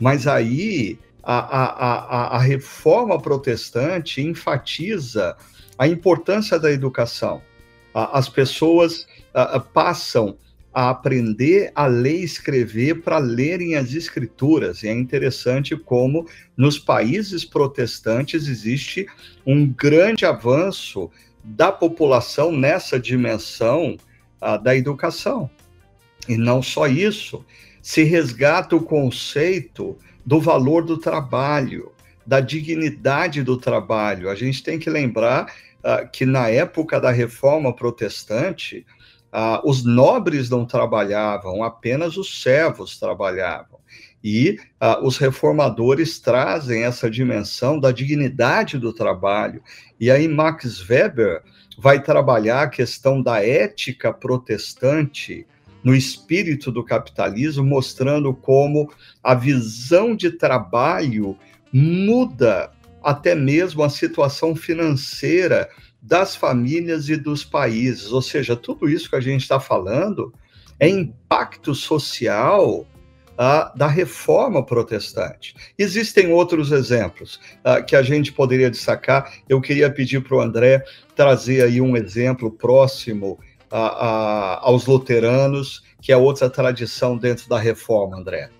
Mas aí a, a, a, a reforma protestante enfatiza a importância da educação. As pessoas passam a aprender a ler e escrever para lerem as escrituras. E é interessante como nos países protestantes existe um grande avanço da população nessa dimensão uh, da educação. E não só isso, se resgata o conceito do valor do trabalho, da dignidade do trabalho. A gente tem que lembrar uh, que na época da reforma protestante, uh, os nobres não trabalhavam, apenas os servos trabalhavam. E uh, os reformadores trazem essa dimensão da dignidade do trabalho. E aí Max Weber vai trabalhar a questão da ética protestante no espírito do capitalismo, mostrando como a visão de trabalho muda até mesmo a situação financeira das famílias e dos países. Ou seja, tudo isso que a gente está falando é impacto social uh, da reforma protestante. Existem outros exemplos uh, que a gente poderia destacar. Eu queria pedir para o André trazer aí um exemplo próximo a, a, aos luteranos, que é outra tradição dentro da reforma, André?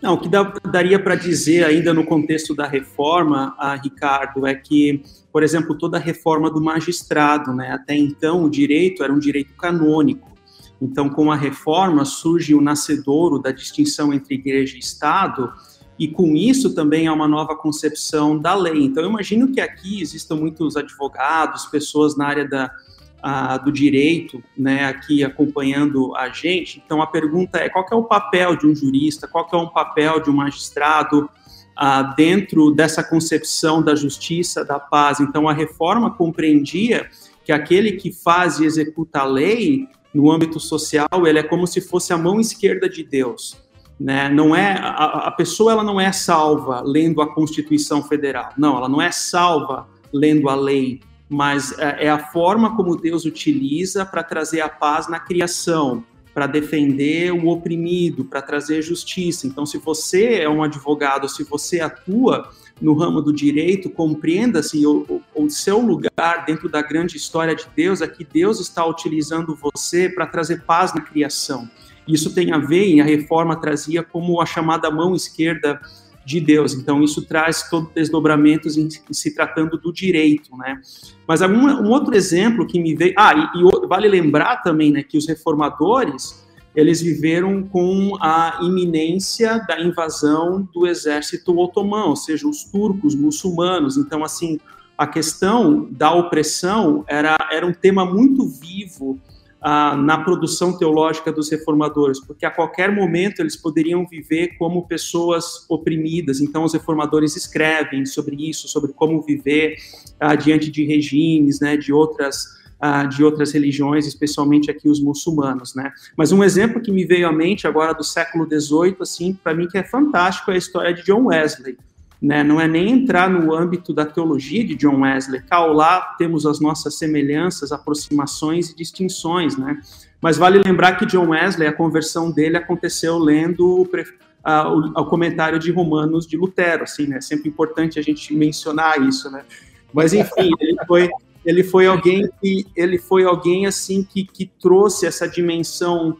Não, o que dá, daria para dizer ainda no contexto da reforma, a Ricardo, é que, por exemplo, toda a reforma do magistrado, né, até então o direito era um direito canônico. Então, com a reforma surge o nascedouro da distinção entre igreja e Estado, e com isso também há uma nova concepção da lei. Então, eu imagino que aqui existam muitos advogados, pessoas na área da, do direito, né, aqui acompanhando a gente. Então a pergunta é qual é o papel de um jurista, qual é o papel de um magistrado dentro dessa concepção da justiça, da paz. Então a reforma compreendia que aquele que faz e executa a lei no âmbito social, ele é como se fosse a mão esquerda de Deus. Né? Não é a, a pessoa ela não é salva lendo a Constituição Federal. Não, ela não é salva lendo a lei mas é, é a forma como Deus utiliza para trazer a paz na criação, para defender o oprimido, para trazer justiça. Então, se você é um advogado, se você atua no ramo do direito, compreenda-se o, o, seu lugar dentro da grande história de Deus é que Deus está utilizando você para trazer paz na criação. Isso tem a ver, e a reforma trazia como a chamada mão esquerda de Deus. Então, isso traz todo desdobramentos em, em se tratando do direito, né? Mas um, um, outro exemplo que me veio... Ah, e, e vale lembrar também, né, que os reformadores, eles viveram com a iminência da invasão do exército otomano, ou seja, os turcos, muçulmanos. Então, assim, a questão da opressão era, era um tema muito vivo ah, na produção teológica dos reformadores, porque a qualquer momento eles poderiam viver como pessoas oprimidas. Então, os reformadores escrevem sobre isso, sobre como viver ah, diante de regimes, né, de outras ah, de outras religiões, especialmente aqui os muçulmanos, né? Mas um exemplo que me veio à mente agora do século XVIII, assim, para mim que é fantástico é a história de John Wesley. Né, não é nem entrar no âmbito da teologia de John Wesley. Cá lá temos as nossas semelhanças, aproximações e distinções, né? Mas vale lembrar que John Wesley, a conversão dele aconteceu lendo o, uh, o, o comentário de Romanos de Lutero, assim, né? É sempre importante a gente mencionar isso, né? Mas enfim, ele foi ele foi alguém que ele foi alguém assim que, que trouxe essa dimensão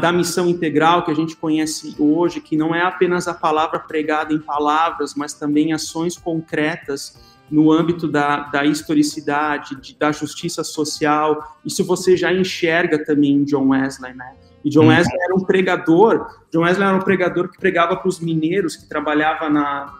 da missão integral que a gente conhece hoje, que não é apenas a palavra pregada em palavras, mas também ações concretas no âmbito da, da historicidade, de, da justiça social. Isso você já enxerga também em John Wesley, né? E John uhum. Wesley era um pregador. John Wesley era um pregador que pregava para os mineiros, que trabalhava na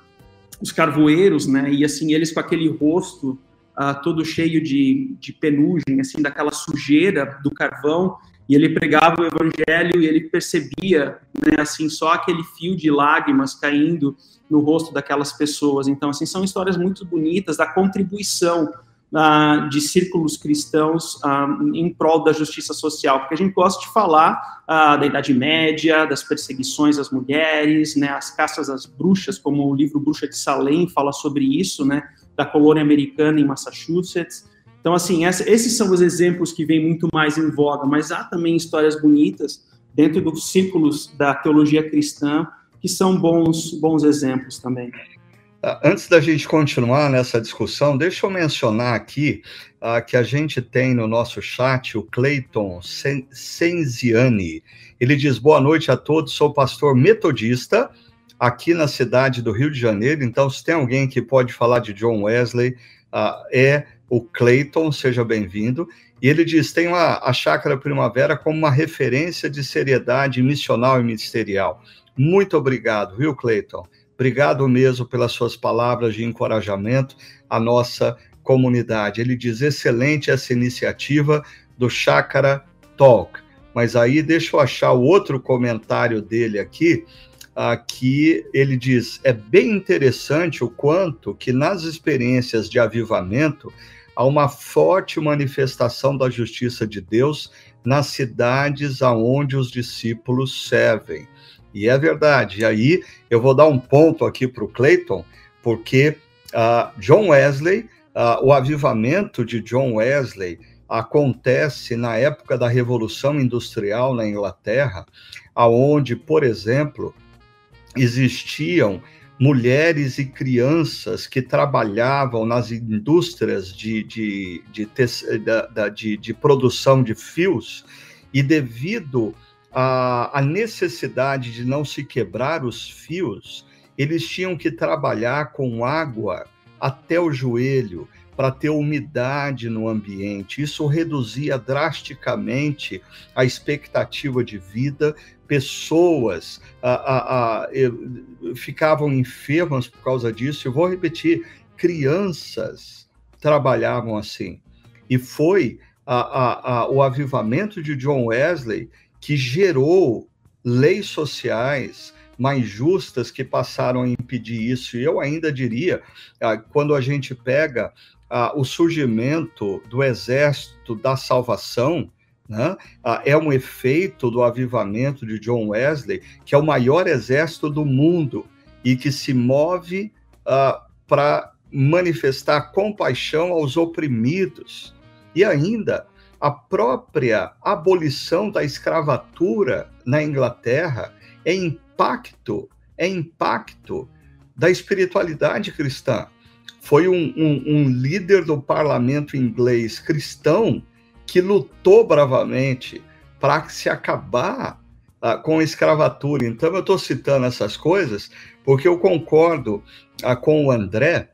os carvoeiros, né? E assim eles com aquele rosto uh, todo cheio de, de penugem, assim, daquela sujeira do carvão, e ele pregava o evangelho e ele percebia, né, assim, só aquele fio de lágrimas caindo no rosto daquelas pessoas. Então, assim, são histórias muito bonitas da contribuição uh, de círculos cristãos uh, em prol da justiça social, porque a gente gosta de falar uh, da Idade Média, das perseguições às mulheres, né, as caças às bruxas, como o livro Bruxa de Salem fala sobre isso, né, da colônia americana em Massachusetts. Então, assim, essa, esses são os exemplos que vêm muito mais em voga, mas há também histórias bonitas dentro dos círculos da teologia cristã que são bons, bons exemplos também. Ah, antes da gente continuar nessa discussão, deixa eu mencionar aqui uh, que a gente tem no nosso chat o Clayton Senziani. Ele diz: Boa noite a todos, sou pastor metodista aqui na cidade do Rio de Janeiro. Então, se tem alguém que pode falar de John Wesley, uh, é o Clayton, seja bem-vindo. E ele diz: tem uma, a Chácara Primavera como uma referência de seriedade missional e ministerial. Muito obrigado, viu, Clayton? Obrigado mesmo pelas suas palavras de encorajamento à nossa comunidade. Ele diz: excelente essa iniciativa do Chácara Talk. Mas aí deixa eu achar o outro comentário dele aqui aqui ele diz: é bem interessante o quanto que nas experiências de avivamento há uma forte manifestação da justiça de Deus nas cidades aonde os discípulos servem. E é verdade. E aí eu vou dar um ponto aqui para o Clayton, porque uh, John Wesley, uh, o avivamento de John Wesley acontece na época da Revolução Industrial na Inglaterra, aonde, por exemplo, existiam mulheres e crianças que trabalhavam nas indústrias de, de, de, de, de produção de fios, e devido à, à necessidade de não se quebrar os fios, eles tinham que trabalhar com água até o joelho para ter umidade no ambiente. Isso reduzia drasticamente a expectativa de vida, pessoas ficavam enfermas por causa disso. Eu vou repetir: crianças trabalhavam assim. E foi o avivamento de John Wesley que gerou leis sociais mais justas que passaram a impedir isso. E eu ainda diria, quando a gente pega o surgimento do exército da salvação, né? Ah, é um efeito do avivamento de John Wesley, que é o maior exército do mundo e que se move ah, para manifestar compaixão aos oprimidos. E ainda, a própria abolição da escravatura na Inglaterra é impacto, é impacto da espiritualidade cristã. Foi um, um, um líder do parlamento inglês cristão que lutou bravamente para se acabar uh, com a escravatura. Então, eu estou citando essas coisas porque eu concordo uh, com o André.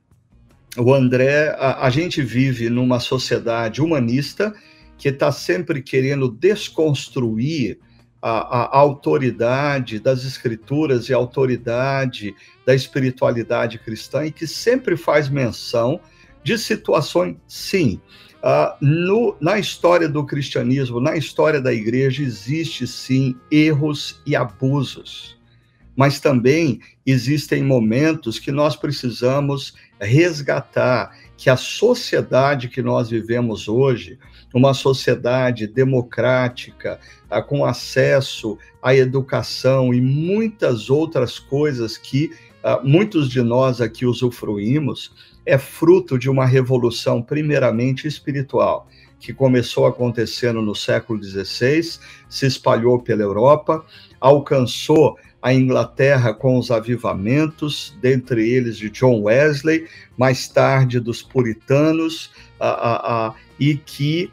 O André, a, a gente vive numa sociedade humanista que está sempre querendo desconstruir a, a, autoridade das escrituras e a autoridade da espiritualidade cristã e que sempre faz menção de situações, sim, Uh, no, na história do cristianismo, na história da igreja, existe sim erros e abusos, mas também existem momentos que nós precisamos resgatar que a sociedade que nós vivemos hoje, uma sociedade democrática, uh, com acesso à educação e muitas outras coisas que uh, muitos de nós aqui usufruímos, é fruto de uma revolução, primeiramente espiritual, que começou acontecendo no século XVI, se espalhou pela Europa, alcançou a Inglaterra com os avivamentos, dentre eles de John Wesley, mais tarde dos puritanos, e que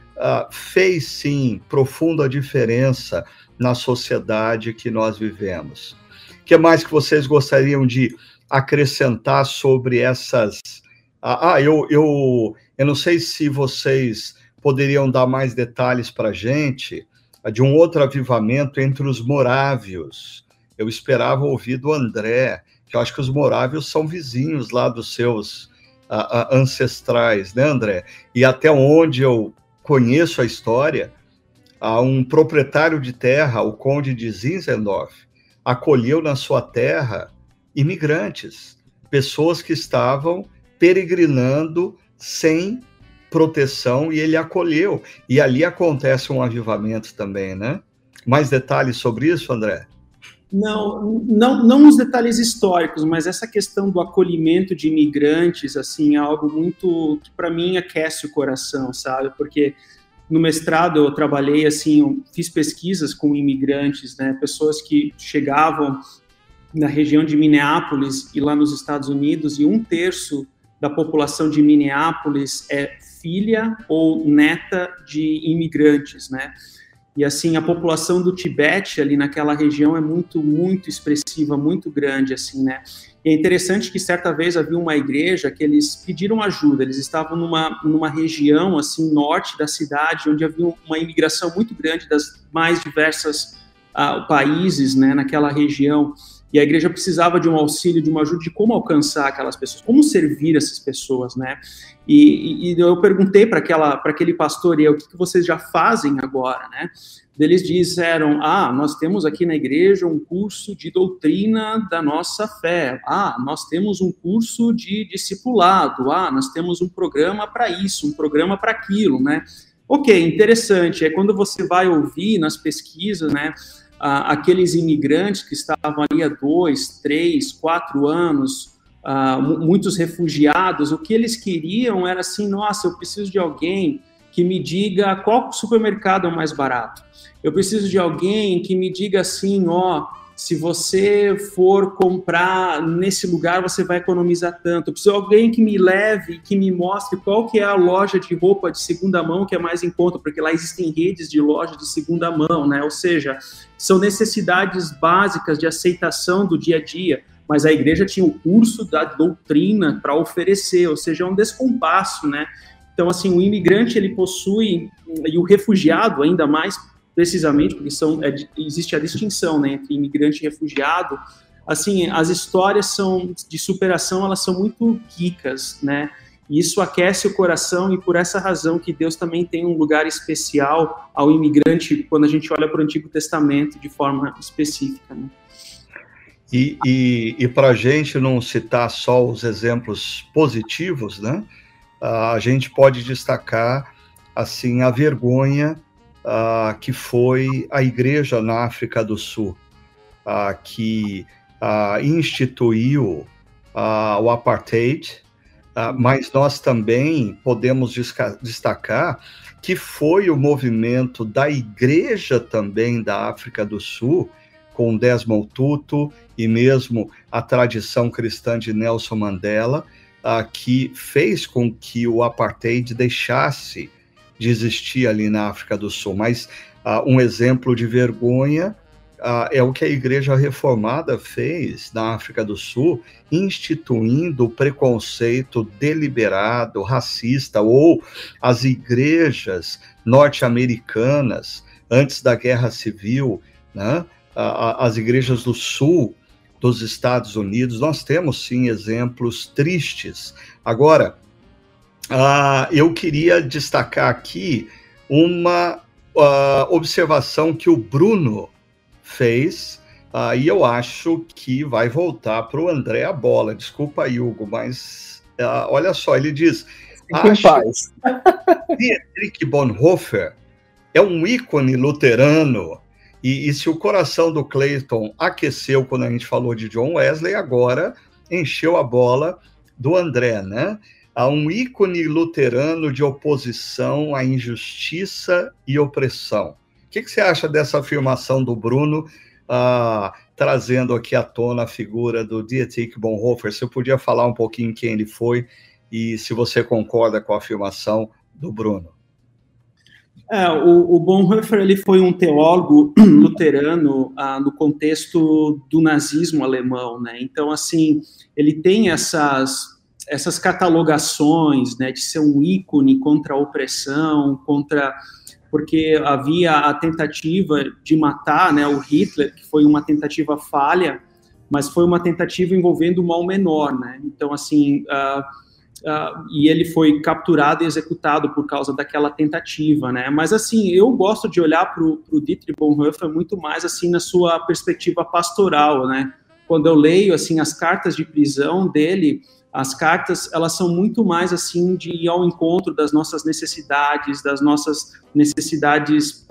fez sim profunda diferença na sociedade que nós vivemos. O que mais que vocês gostariam de acrescentar sobre essas ah, ah, eu, eu, eu não sei se vocês poderiam dar mais detalhes para a gente ah, de um outro avivamento entre os morávios. Eu esperava ouvir do André, que eu acho que os morávios são vizinhos lá dos seus uh, ancestrais, né, André? E até onde eu conheço a história, uh, um proprietário de terra, o conde de Zinzendorf, acolheu na sua terra imigrantes, pessoas que estavam peregrinando sem proteção e ele acolheu. E ali acontece um avivamento também, né? Mais detalhes sobre isso, André? Não, não, não os detalhes históricos, mas essa questão do acolhimento de imigrantes, assim, é algo muito que para mim aquece o coração, sabe? Porque no mestrado eu trabalhei assim, eu fiz pesquisas com imigrantes, né? Pessoas que chegavam na região de Minneapolis e lá nos Estados Unidos e um terço da população de Minneapolis é filha ou neta de imigrantes, né? E assim, a população do Tibete ali naquela região é muito, muito expressiva, muito grande, assim, né? E é interessante que certa vez havia uma igreja que eles pediram ajuda, eles estavam numa, numa região, assim, norte da cidade, onde havia uma imigração muito grande das mais diversas uh, países, né, naquela região e a igreja precisava de um auxílio, de uma ajuda de como alcançar aquelas pessoas, como servir essas pessoas, né? E, e eu perguntei para aquele pastor, e eu, o que vocês já fazem agora, né? Eles disseram: Ah, nós temos aqui na igreja um curso de doutrina da nossa fé. Ah, nós temos um curso de discipulado. Ah, nós temos um programa para isso, um programa para aquilo, né? Ok, interessante. É quando você vai ouvir nas pesquisas, né? Ah, aqueles imigrantes que estavam ali há dois, três, quatro anos, ah, muitos refugiados, o que eles queriam era assim: nossa, eu preciso de alguém que me diga qual supermercado é o mais barato. Eu preciso de alguém que me diga assim: ó, se você for comprar nesse lugar, você vai economizar tanto. Eu preciso de alguém que me leve, que me mostre qual que é a loja de roupa de segunda mão que é mais em conta, porque lá existem redes de loja de segunda mão, né? Ou seja, são necessidades básicas de aceitação do dia a dia, mas a igreja tinha o curso da doutrina para oferecer, ou seja, é um descompasso, né? Então, assim, o imigrante, ele possui, e o refugiado ainda mais, precisamente porque são, é, existe a distinção né, entre imigrante e refugiado. Assim, as histórias são de superação, elas são muito ricas, né? E isso aquece o coração e por essa razão que Deus também tem um lugar especial ao imigrante quando a gente olha para o Antigo Testamento de forma específica. Né? E, e, e para a gente não citar só os exemplos positivos, né? A gente pode destacar assim a vergonha uh, que foi a igreja na África do Sul, uh, que uh, instituiu o apartheid, mas nós também podemos destacar que foi o movimento da igreja também da África do Sul, com Desmond Tutu e mesmo a tradição cristã de Nelson Mandela, que fez com que o apartheid deixasse de existir ali na África do Sul, mas uh, um exemplo de vergonha ah, é o que a Igreja Reformada fez na África do Sul, instituindo o preconceito deliberado, racista, ou as igrejas norte-americanas, antes da Guerra Civil, né? as igrejas do Sul dos Estados Unidos, nós temos sim exemplos tristes. Agora, uh, eu queria destacar aqui uma uh, observação que o Bruno fez, uh, e eu acho que vai voltar para o André a bola. Desculpa, Hugo, mas olha só, ele diz. Acho Dietrich Bonhoeffer é um ícone luterano e, e, se o coração do Clayton aqueceu quando a gente falou de John Wesley, agora encheu a bola do André, né? Há um ícone luterano de oposição à injustiça e opressão. O que, que você acha dessa afirmação do Bruno, uh, trazendo aqui à tona a figura do Dietrich Bonhoeffer? Você podia falar um pouquinho quem ele foi e se você concorda com a afirmação do Bruno? É, o, o, Bonhoeffer ele foi um teólogo luterano ah, no contexto do nazismo alemão, né? Então, assim, ele tem essas essas catalogações, né, de ser um ícone contra a opressão, contra porque havia a tentativa de matar, né, o Hitler, que foi uma tentativa falha, mas foi uma tentativa envolvendo o mal menor, né? Então, assim, uh, Uh, e ele foi capturado e executado por causa daquela tentativa, né? Mas assim, eu gosto de olhar para o Dietrich Bonhoeffer muito mais assim na sua perspectiva pastoral, né? Quando eu leio assim as cartas de prisão dele, as cartas elas são muito mais assim de ir ao encontro das nossas necessidades, das nossas necessidades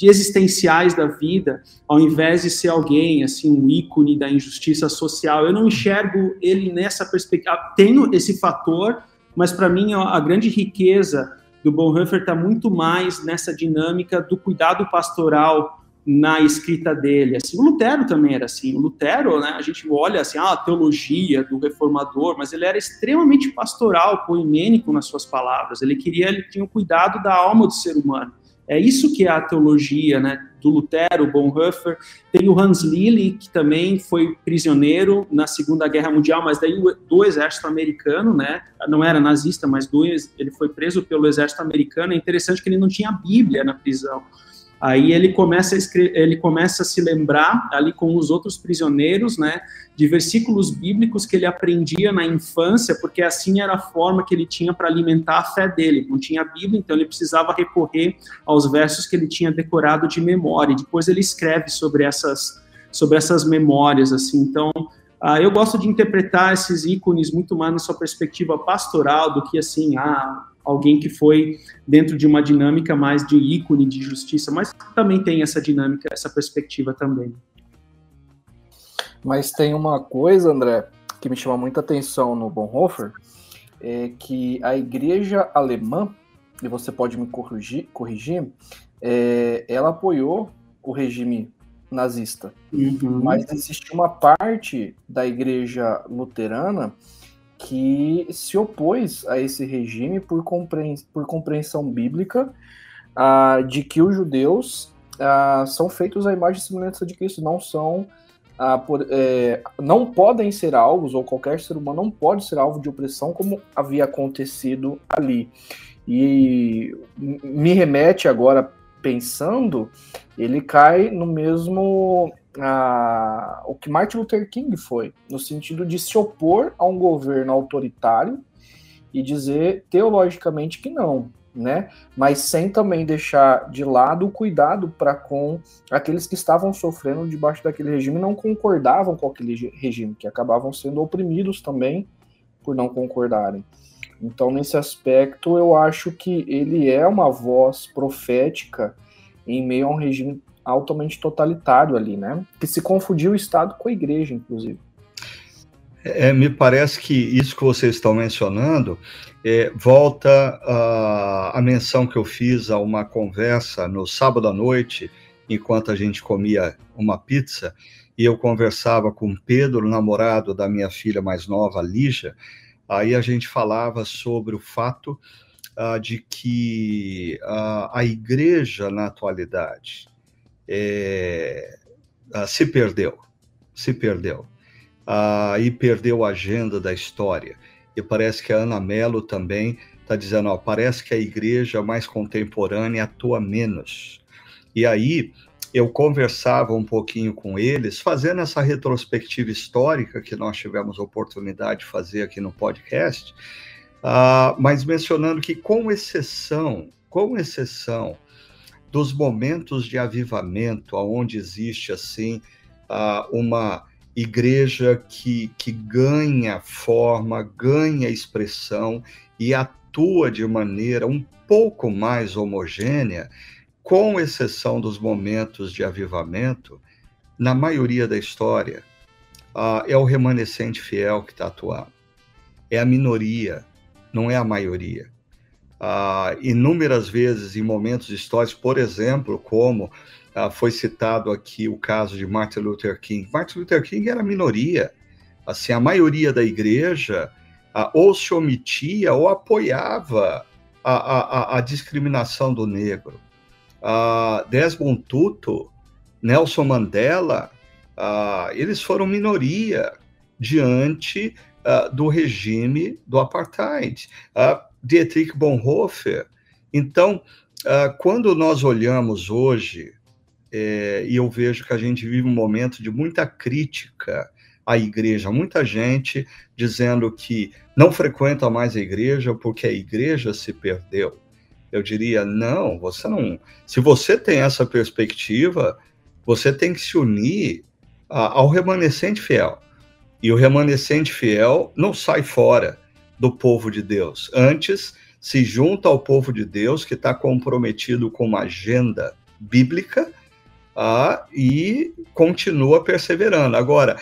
existenciais da vida, ao invés de ser alguém assim um ícone da injustiça social. Eu não enxergo ele nessa perspectiva. Tenho esse fator, mas para mim a grande riqueza do Bonhoeffer está muito mais nessa dinâmica do cuidado pastoral na escrita dele. Assim, o Lutero também era assim. O Lutero, né, a gente olha assim, ah, a teologia do reformador, mas ele era extremamente pastoral, poemênico nas suas palavras. Ele queria, ele tinha o cuidado da alma do ser humano. É isso que é a teologia, né, do Lutero, Bonhoeffer. Tem o Hans Lilly, que também foi prisioneiro na Segunda Guerra Mundial, mas daí do exército americano, né? Não era nazista, mas do, ele foi preso pelo exército americano. É interessante que ele não tinha Bíblia na prisão. Aí ele começa a escrever, ele começa a se lembrar ali com os outros prisioneiros, né, de versículos bíblicos que ele aprendia na infância, porque assim era a forma que ele tinha para alimentar a fé dele. Não tinha Bíblia, então ele precisava recorrer aos versos que ele tinha decorado de memória. Depois ele escreve sobre essas sobre essas memórias assim. Então, ah, eu gosto de interpretar esses ícones muito mais na sua perspectiva pastoral do que assim, ah, alguém que foi dentro de uma dinâmica mais de ícone de justiça, mas também tem essa dinâmica, essa perspectiva também. Mas tem uma coisa, André, que me chama muita atenção no Bonhoeffer, é que a igreja alemã, e você pode me corrigir, corrigir é, ela apoiou o regime nazista. Uhum. Mas existe uma parte da igreja luterana que se opôs a esse regime por, compreensão, bíblica uh, de que os judeus uh, são feitos à imagem e semelhança de Cristo, não são uh, por, é, não podem ser alvos, ou qualquer ser humano não pode ser alvo de opressão como havia acontecido ali. E me remete agora pensando, ele cai no mesmo a, o que Martin Luther King foi, no sentido de se opor a um governo autoritário e dizer teologicamente que não, né? Mas sem também deixar de lado o cuidado para com aqueles que estavam sofrendo debaixo daquele regime e não concordavam com aquele regime, que acabavam sendo oprimidos também por não concordarem. Então, nesse aspecto, eu acho que ele é uma voz profética em meio a um regime altamente totalitário ali, né? Que se confundiu o Estado com a igreja, inclusive. É, me parece que isso que vocês estão mencionando é, volta a, a menção que eu fiz a uma conversa no sábado à noite, enquanto a gente comia uma pizza, e eu conversava com Pedro, namorado da minha filha mais nova, Lígia, aí a gente falava sobre o fato uh, de que uh, a igreja, na atualidade, é, uh, se perdeu, se perdeu. Uh, e perdeu a agenda da história. E parece que a Ana Mello também está dizendo, ó, parece que a igreja mais contemporânea atua menos. E aí eu conversava um pouquinho com eles, fazendo essa retrospectiva histórica que nós tivemos oportunidade de fazer aqui no podcast, uh, mas mencionando que, com exceção, com exceção dos momentos de avivamento, onde existe assim uma igreja que, que ganha forma, ganha expressão e atua de maneira um pouco mais homogênea, com exceção dos momentos de avivamento, na maioria da história, é o remanescente fiel que está atuando. É a minoria, não é a maioria. Uh, inúmeras vezes em momentos históricos, por exemplo, como uh, foi citado aqui o caso de Martin Luther King. Martin Luther King era minoria. Assim, a maioria da igreja uh, ou se omitia ou apoiava a, a, a discriminação do negro uh, Desmond Tutu, Nelson Mandela, uh, eles foram minoria diante uh, do regime do apartheid. Uh, Dietrich Bonhoeffer. Então, quando nós olhamos hoje, é, e eu vejo que a gente vive um momento de muita crítica à igreja, muita gente dizendo que não frequenta mais a igreja porque a igreja se perdeu eu diria, não, você não. Se você tem essa perspectiva, você tem que se unir a, ao remanescente fiel. E o remanescente fiel não sai fora do povo de Deus. Antes, se junta ao povo de Deus que está comprometido com uma agenda bíblica ah, e continua perseverando. Agora,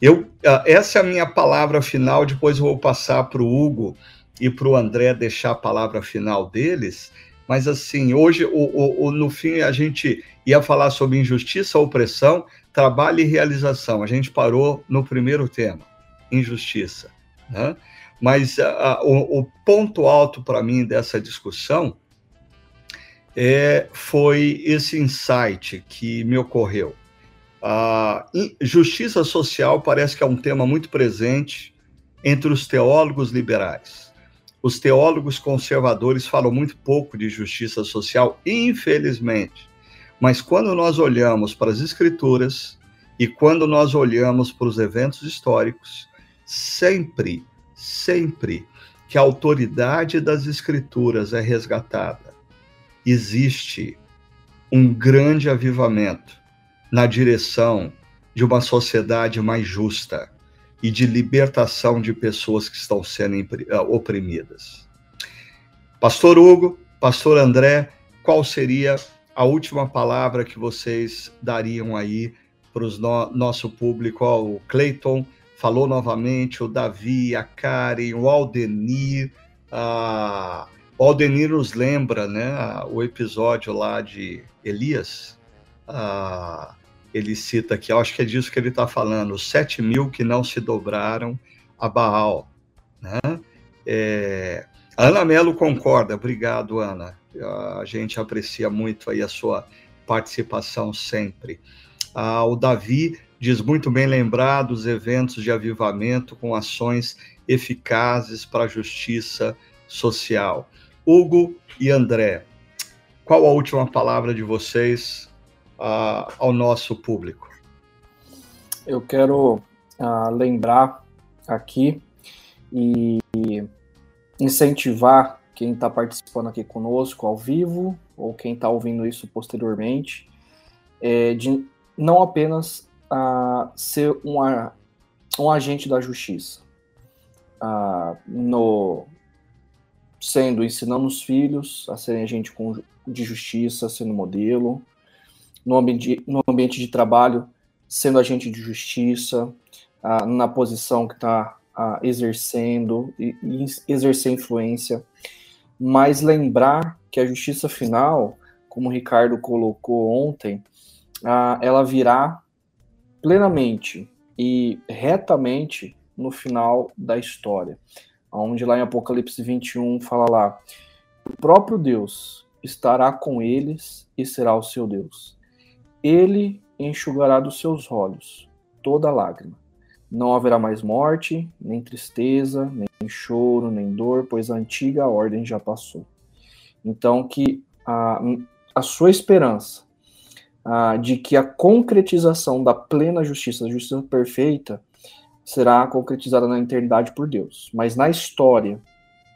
eu, ah, essa é a minha palavra final, depois vou passar para o Hugo e para o André deixar a palavra final deles, mas assim, hoje, o, o, o, no fim, a gente ia falar sobre injustiça, opressão, trabalho e realização. A gente parou no primeiro tema, injustiça. Né? Mas a, o, o, ponto alto para mim dessa discussão é, foi esse insight que me ocorreu. A justiça social parece que é um tema muito presente entre os teólogos liberais os teólogos conservadores falam muito pouco de justiça social, infelizmente. Mas quando nós olhamos para as escrituras e quando nós olhamos para os eventos históricos, sempre, sempre que a autoridade das escrituras é resgatada, existe um grande avivamento na direção de uma sociedade mais justa e de libertação de pessoas que estão sendo eh, oprimidas. Pastor Hugo, Pastor André, qual seria a última palavra que vocês dariam aí para o no, nosso público? Ó, o Cleiton falou novamente, o Davi, a Karen, o Aldenir. A... O Aldenir nos lembra né, o episódio lá de Elias. A ele cita aqui, acho que é disso que ele está falando, os sete mil que não se dobraram a Baal. Né? É, Ana Melo concorda, obrigado, Ana. A gente aprecia muito aí a sua participação sempre. Ah, o Davi diz muito bem lembrar dos eventos de avivamento com ações eficazes para a justiça social. Hugo e André, qual a última palavra de vocês uh, ao nosso público? Eu quero uh, lembrar aqui e incentivar quem está participando aqui conosco ao vivo ou quem está ouvindo isso posteriormente, é, de não apenas uh, ser uma, um agente da justiça, uh, no, sendo ensinando os filhos a serem agente de justiça, sendo modelo, no ambiente, no ambiente de trabalho, sendo agente de justiça, ah, na posição que está exercendo e, e exercer influência, mas lembrar que a justiça final, como o Ricardo colocou ontem, ela virá plenamente e retamente no final da história, onde lá em Apocalipse 21 fala lá, o próprio Deus estará com eles e será o seu Deus ele enxugará dos seus olhos toda lágrima. Não haverá mais morte, nem tristeza, nem choro, nem dor, pois a antiga ordem já passou. Então, que a, a sua esperança a, de que a concretização da plena justiça, da justiça perfeita, será concretizada na eternidade por Deus. Mas na história,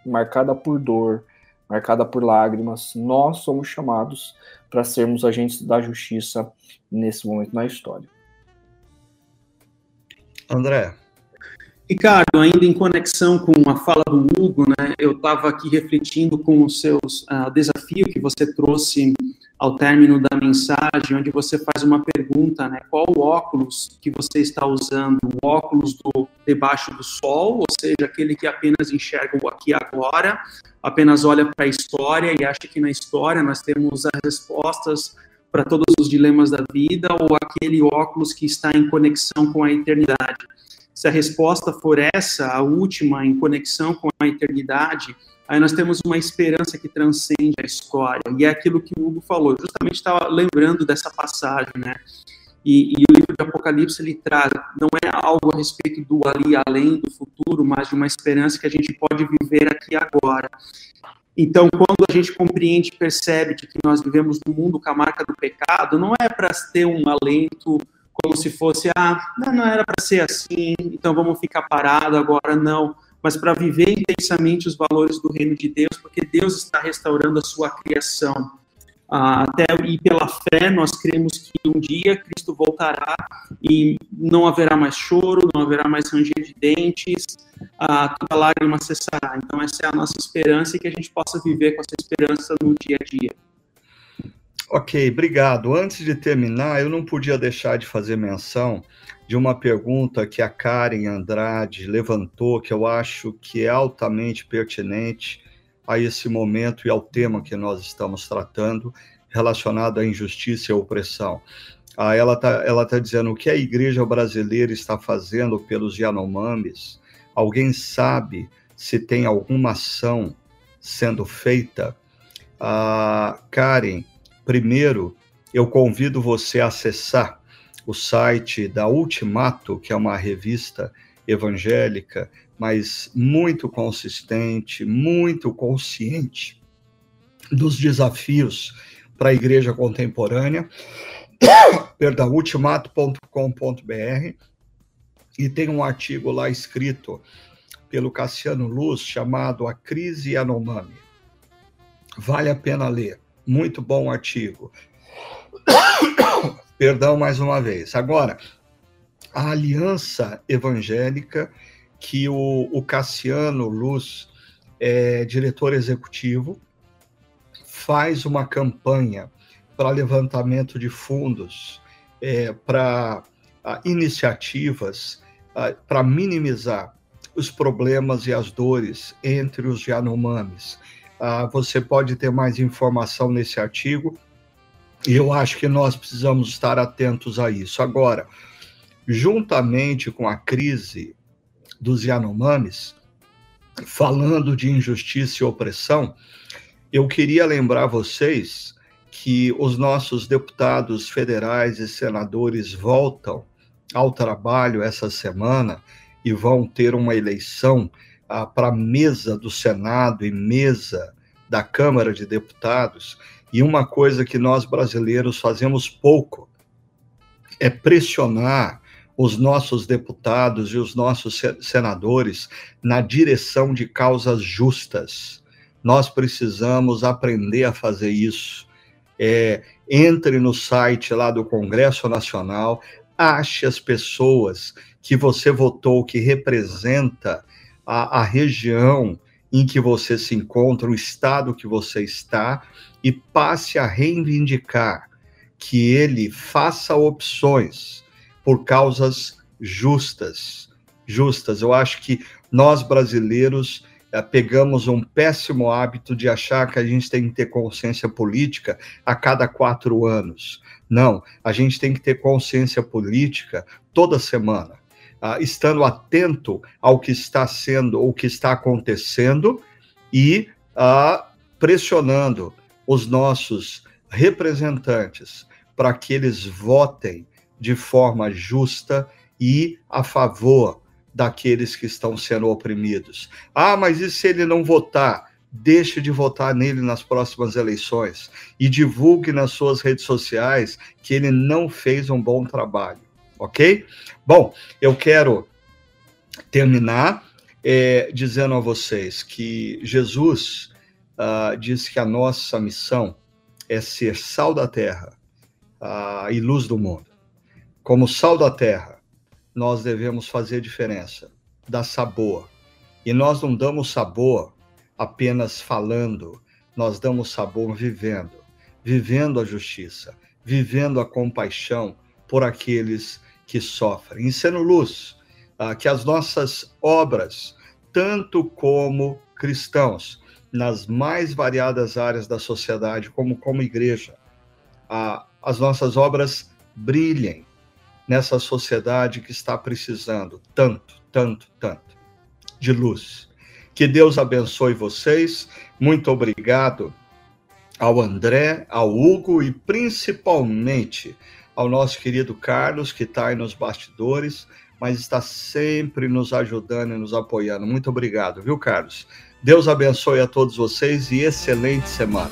marcada por dor, marcada por lágrimas, nós somos chamados para sermos agentes da justiça nesse momento na história. André. Ricardo, ainda em conexão com a fala do Hugo, né, eu estava aqui refletindo com os seus uh, desafio que você trouxe ao término da mensagem, onde você faz uma pergunta, né, qual o óculos que você está usando? O óculos do debaixo do sol, ou seja, aquele que apenas enxerga o aqui e agora, apenas olha para a história e acha que na história nós temos as respostas para todos os dilemas da vida, ou aquele óculos que está em conexão com a eternidade? Se a resposta for essa, a última, em conexão com a eternidade, aí nós temos uma esperança que transcende a história. E é aquilo que o Hugo falou, justamente estava lembrando dessa passagem, né? E, e, o livro de Apocalipse ele traz, não é algo a respeito do ali além do futuro, mas de uma esperança que a gente pode viver aqui agora. Então, quando a gente compreende e percebe que nós vivemos num mundo com a marca do pecado, não é para ter um alento como se fosse, ah, não era para ser assim, então vamos ficar parado agora, não. Mas para viver intensamente os valores do reino de Deus, porque Deus está restaurando a sua criação. Ah, até e pela fé nós cremos que um dia Cristo voltará e não haverá mais choro, não haverá mais ranger de dentes, ah, toda lágrima cessará. Então essa é a nossa esperança e que a gente possa viver com essa esperança no dia a dia. Ok, obrigado. Antes de terminar, eu não podia deixar de fazer menção de uma pergunta que a Karen Andrade levantou, que eu acho que é altamente pertinente a esse momento e ao tema que nós estamos tratando, relacionado à injustiça e à opressão. Ah, ela está ela tá dizendo o que a igreja brasileira está fazendo pelos Yanomamis. Alguém sabe se tem alguma ação sendo feita? Ah, Karen, Primeiro, eu convido você a acessar o site da Ultimato, que é uma revista evangélica, mas muito consistente, muito consciente dos desafios para a igreja contemporânea. Perdão, ultimato.com.br e tem um artigo lá escrito pelo Cassiano Luz chamado A Crise Anomami. Vale a pena ler. Muito bom artigo. Perdão mais uma vez. Agora, a aliança evangélica que o, o Cassiano Luz é diretor executivo, faz uma campanha para levantamento de fundos, é, para iniciativas para minimizar os problemas e as dores entre os Yanomamis. Ah, você pode ter mais informação nesse artigo. Eu acho que nós precisamos estar atentos a isso. Agora, juntamente com a crise dos Yanomamis, falando de injustiça e opressão, eu queria lembrar vocês que os nossos deputados federais e senadores voltam ao trabalho essa semana e vão ter uma eleição para a mesa do Senado e mesa da Câmara de Deputados, e uma coisa que nós brasileiros fazemos pouco é pressionar os nossos deputados e os nossos senadores na direção de causas justas. Nós precisamos aprender a fazer isso. É, entre no site lá do Congresso Nacional, ache as pessoas que você votou, que representa a, a região em que você se encontra, o estado que você está, e passe a reivindicar que ele faça opções por causas justas. Justas. Eu acho que nós brasileiros eh, pegamos um péssimo hábito de achar que a gente tem que ter consciência política a cada quatro anos. Não, a gente tem que ter consciência política toda semana uh, estando atento ao que está sendo ou que está acontecendo e uh, pressionando os nossos representantes para que eles votem de forma justa e a favor daqueles que estão sendo oprimidos. Ah, mas e se ele não votar? Deixe de votar nele nas próximas eleições e divulgue nas suas redes sociais que ele não fez um bom trabalho, ok? Bom, eu quero terminar é, dizendo a vocês que Jesus uh, diz que a nossa missão é ser sal da terra uh, e luz do mundo. Como sal da terra, nós devemos fazer diferença, dar sabor. E nós não damos sabor apenas falando, nós damos sabor vivendo, vivendo a justiça, vivendo a compaixão por aqueles que sofrem, e sendo luz, ah, que as nossas obras, tanto como cristãos, nas mais variadas áreas da sociedade, como como igreja, ah, as nossas obras brilhem nessa sociedade que está precisando tanto, tanto, tanto de luz. Que Deus abençoe vocês. Muito obrigado ao André, ao Hugo e principalmente ao nosso querido Carlos, que está aí nos bastidores, mas está sempre nos ajudando e nos apoiando. Muito obrigado, viu, Carlos? Deus abençoe a todos vocês e excelente semana.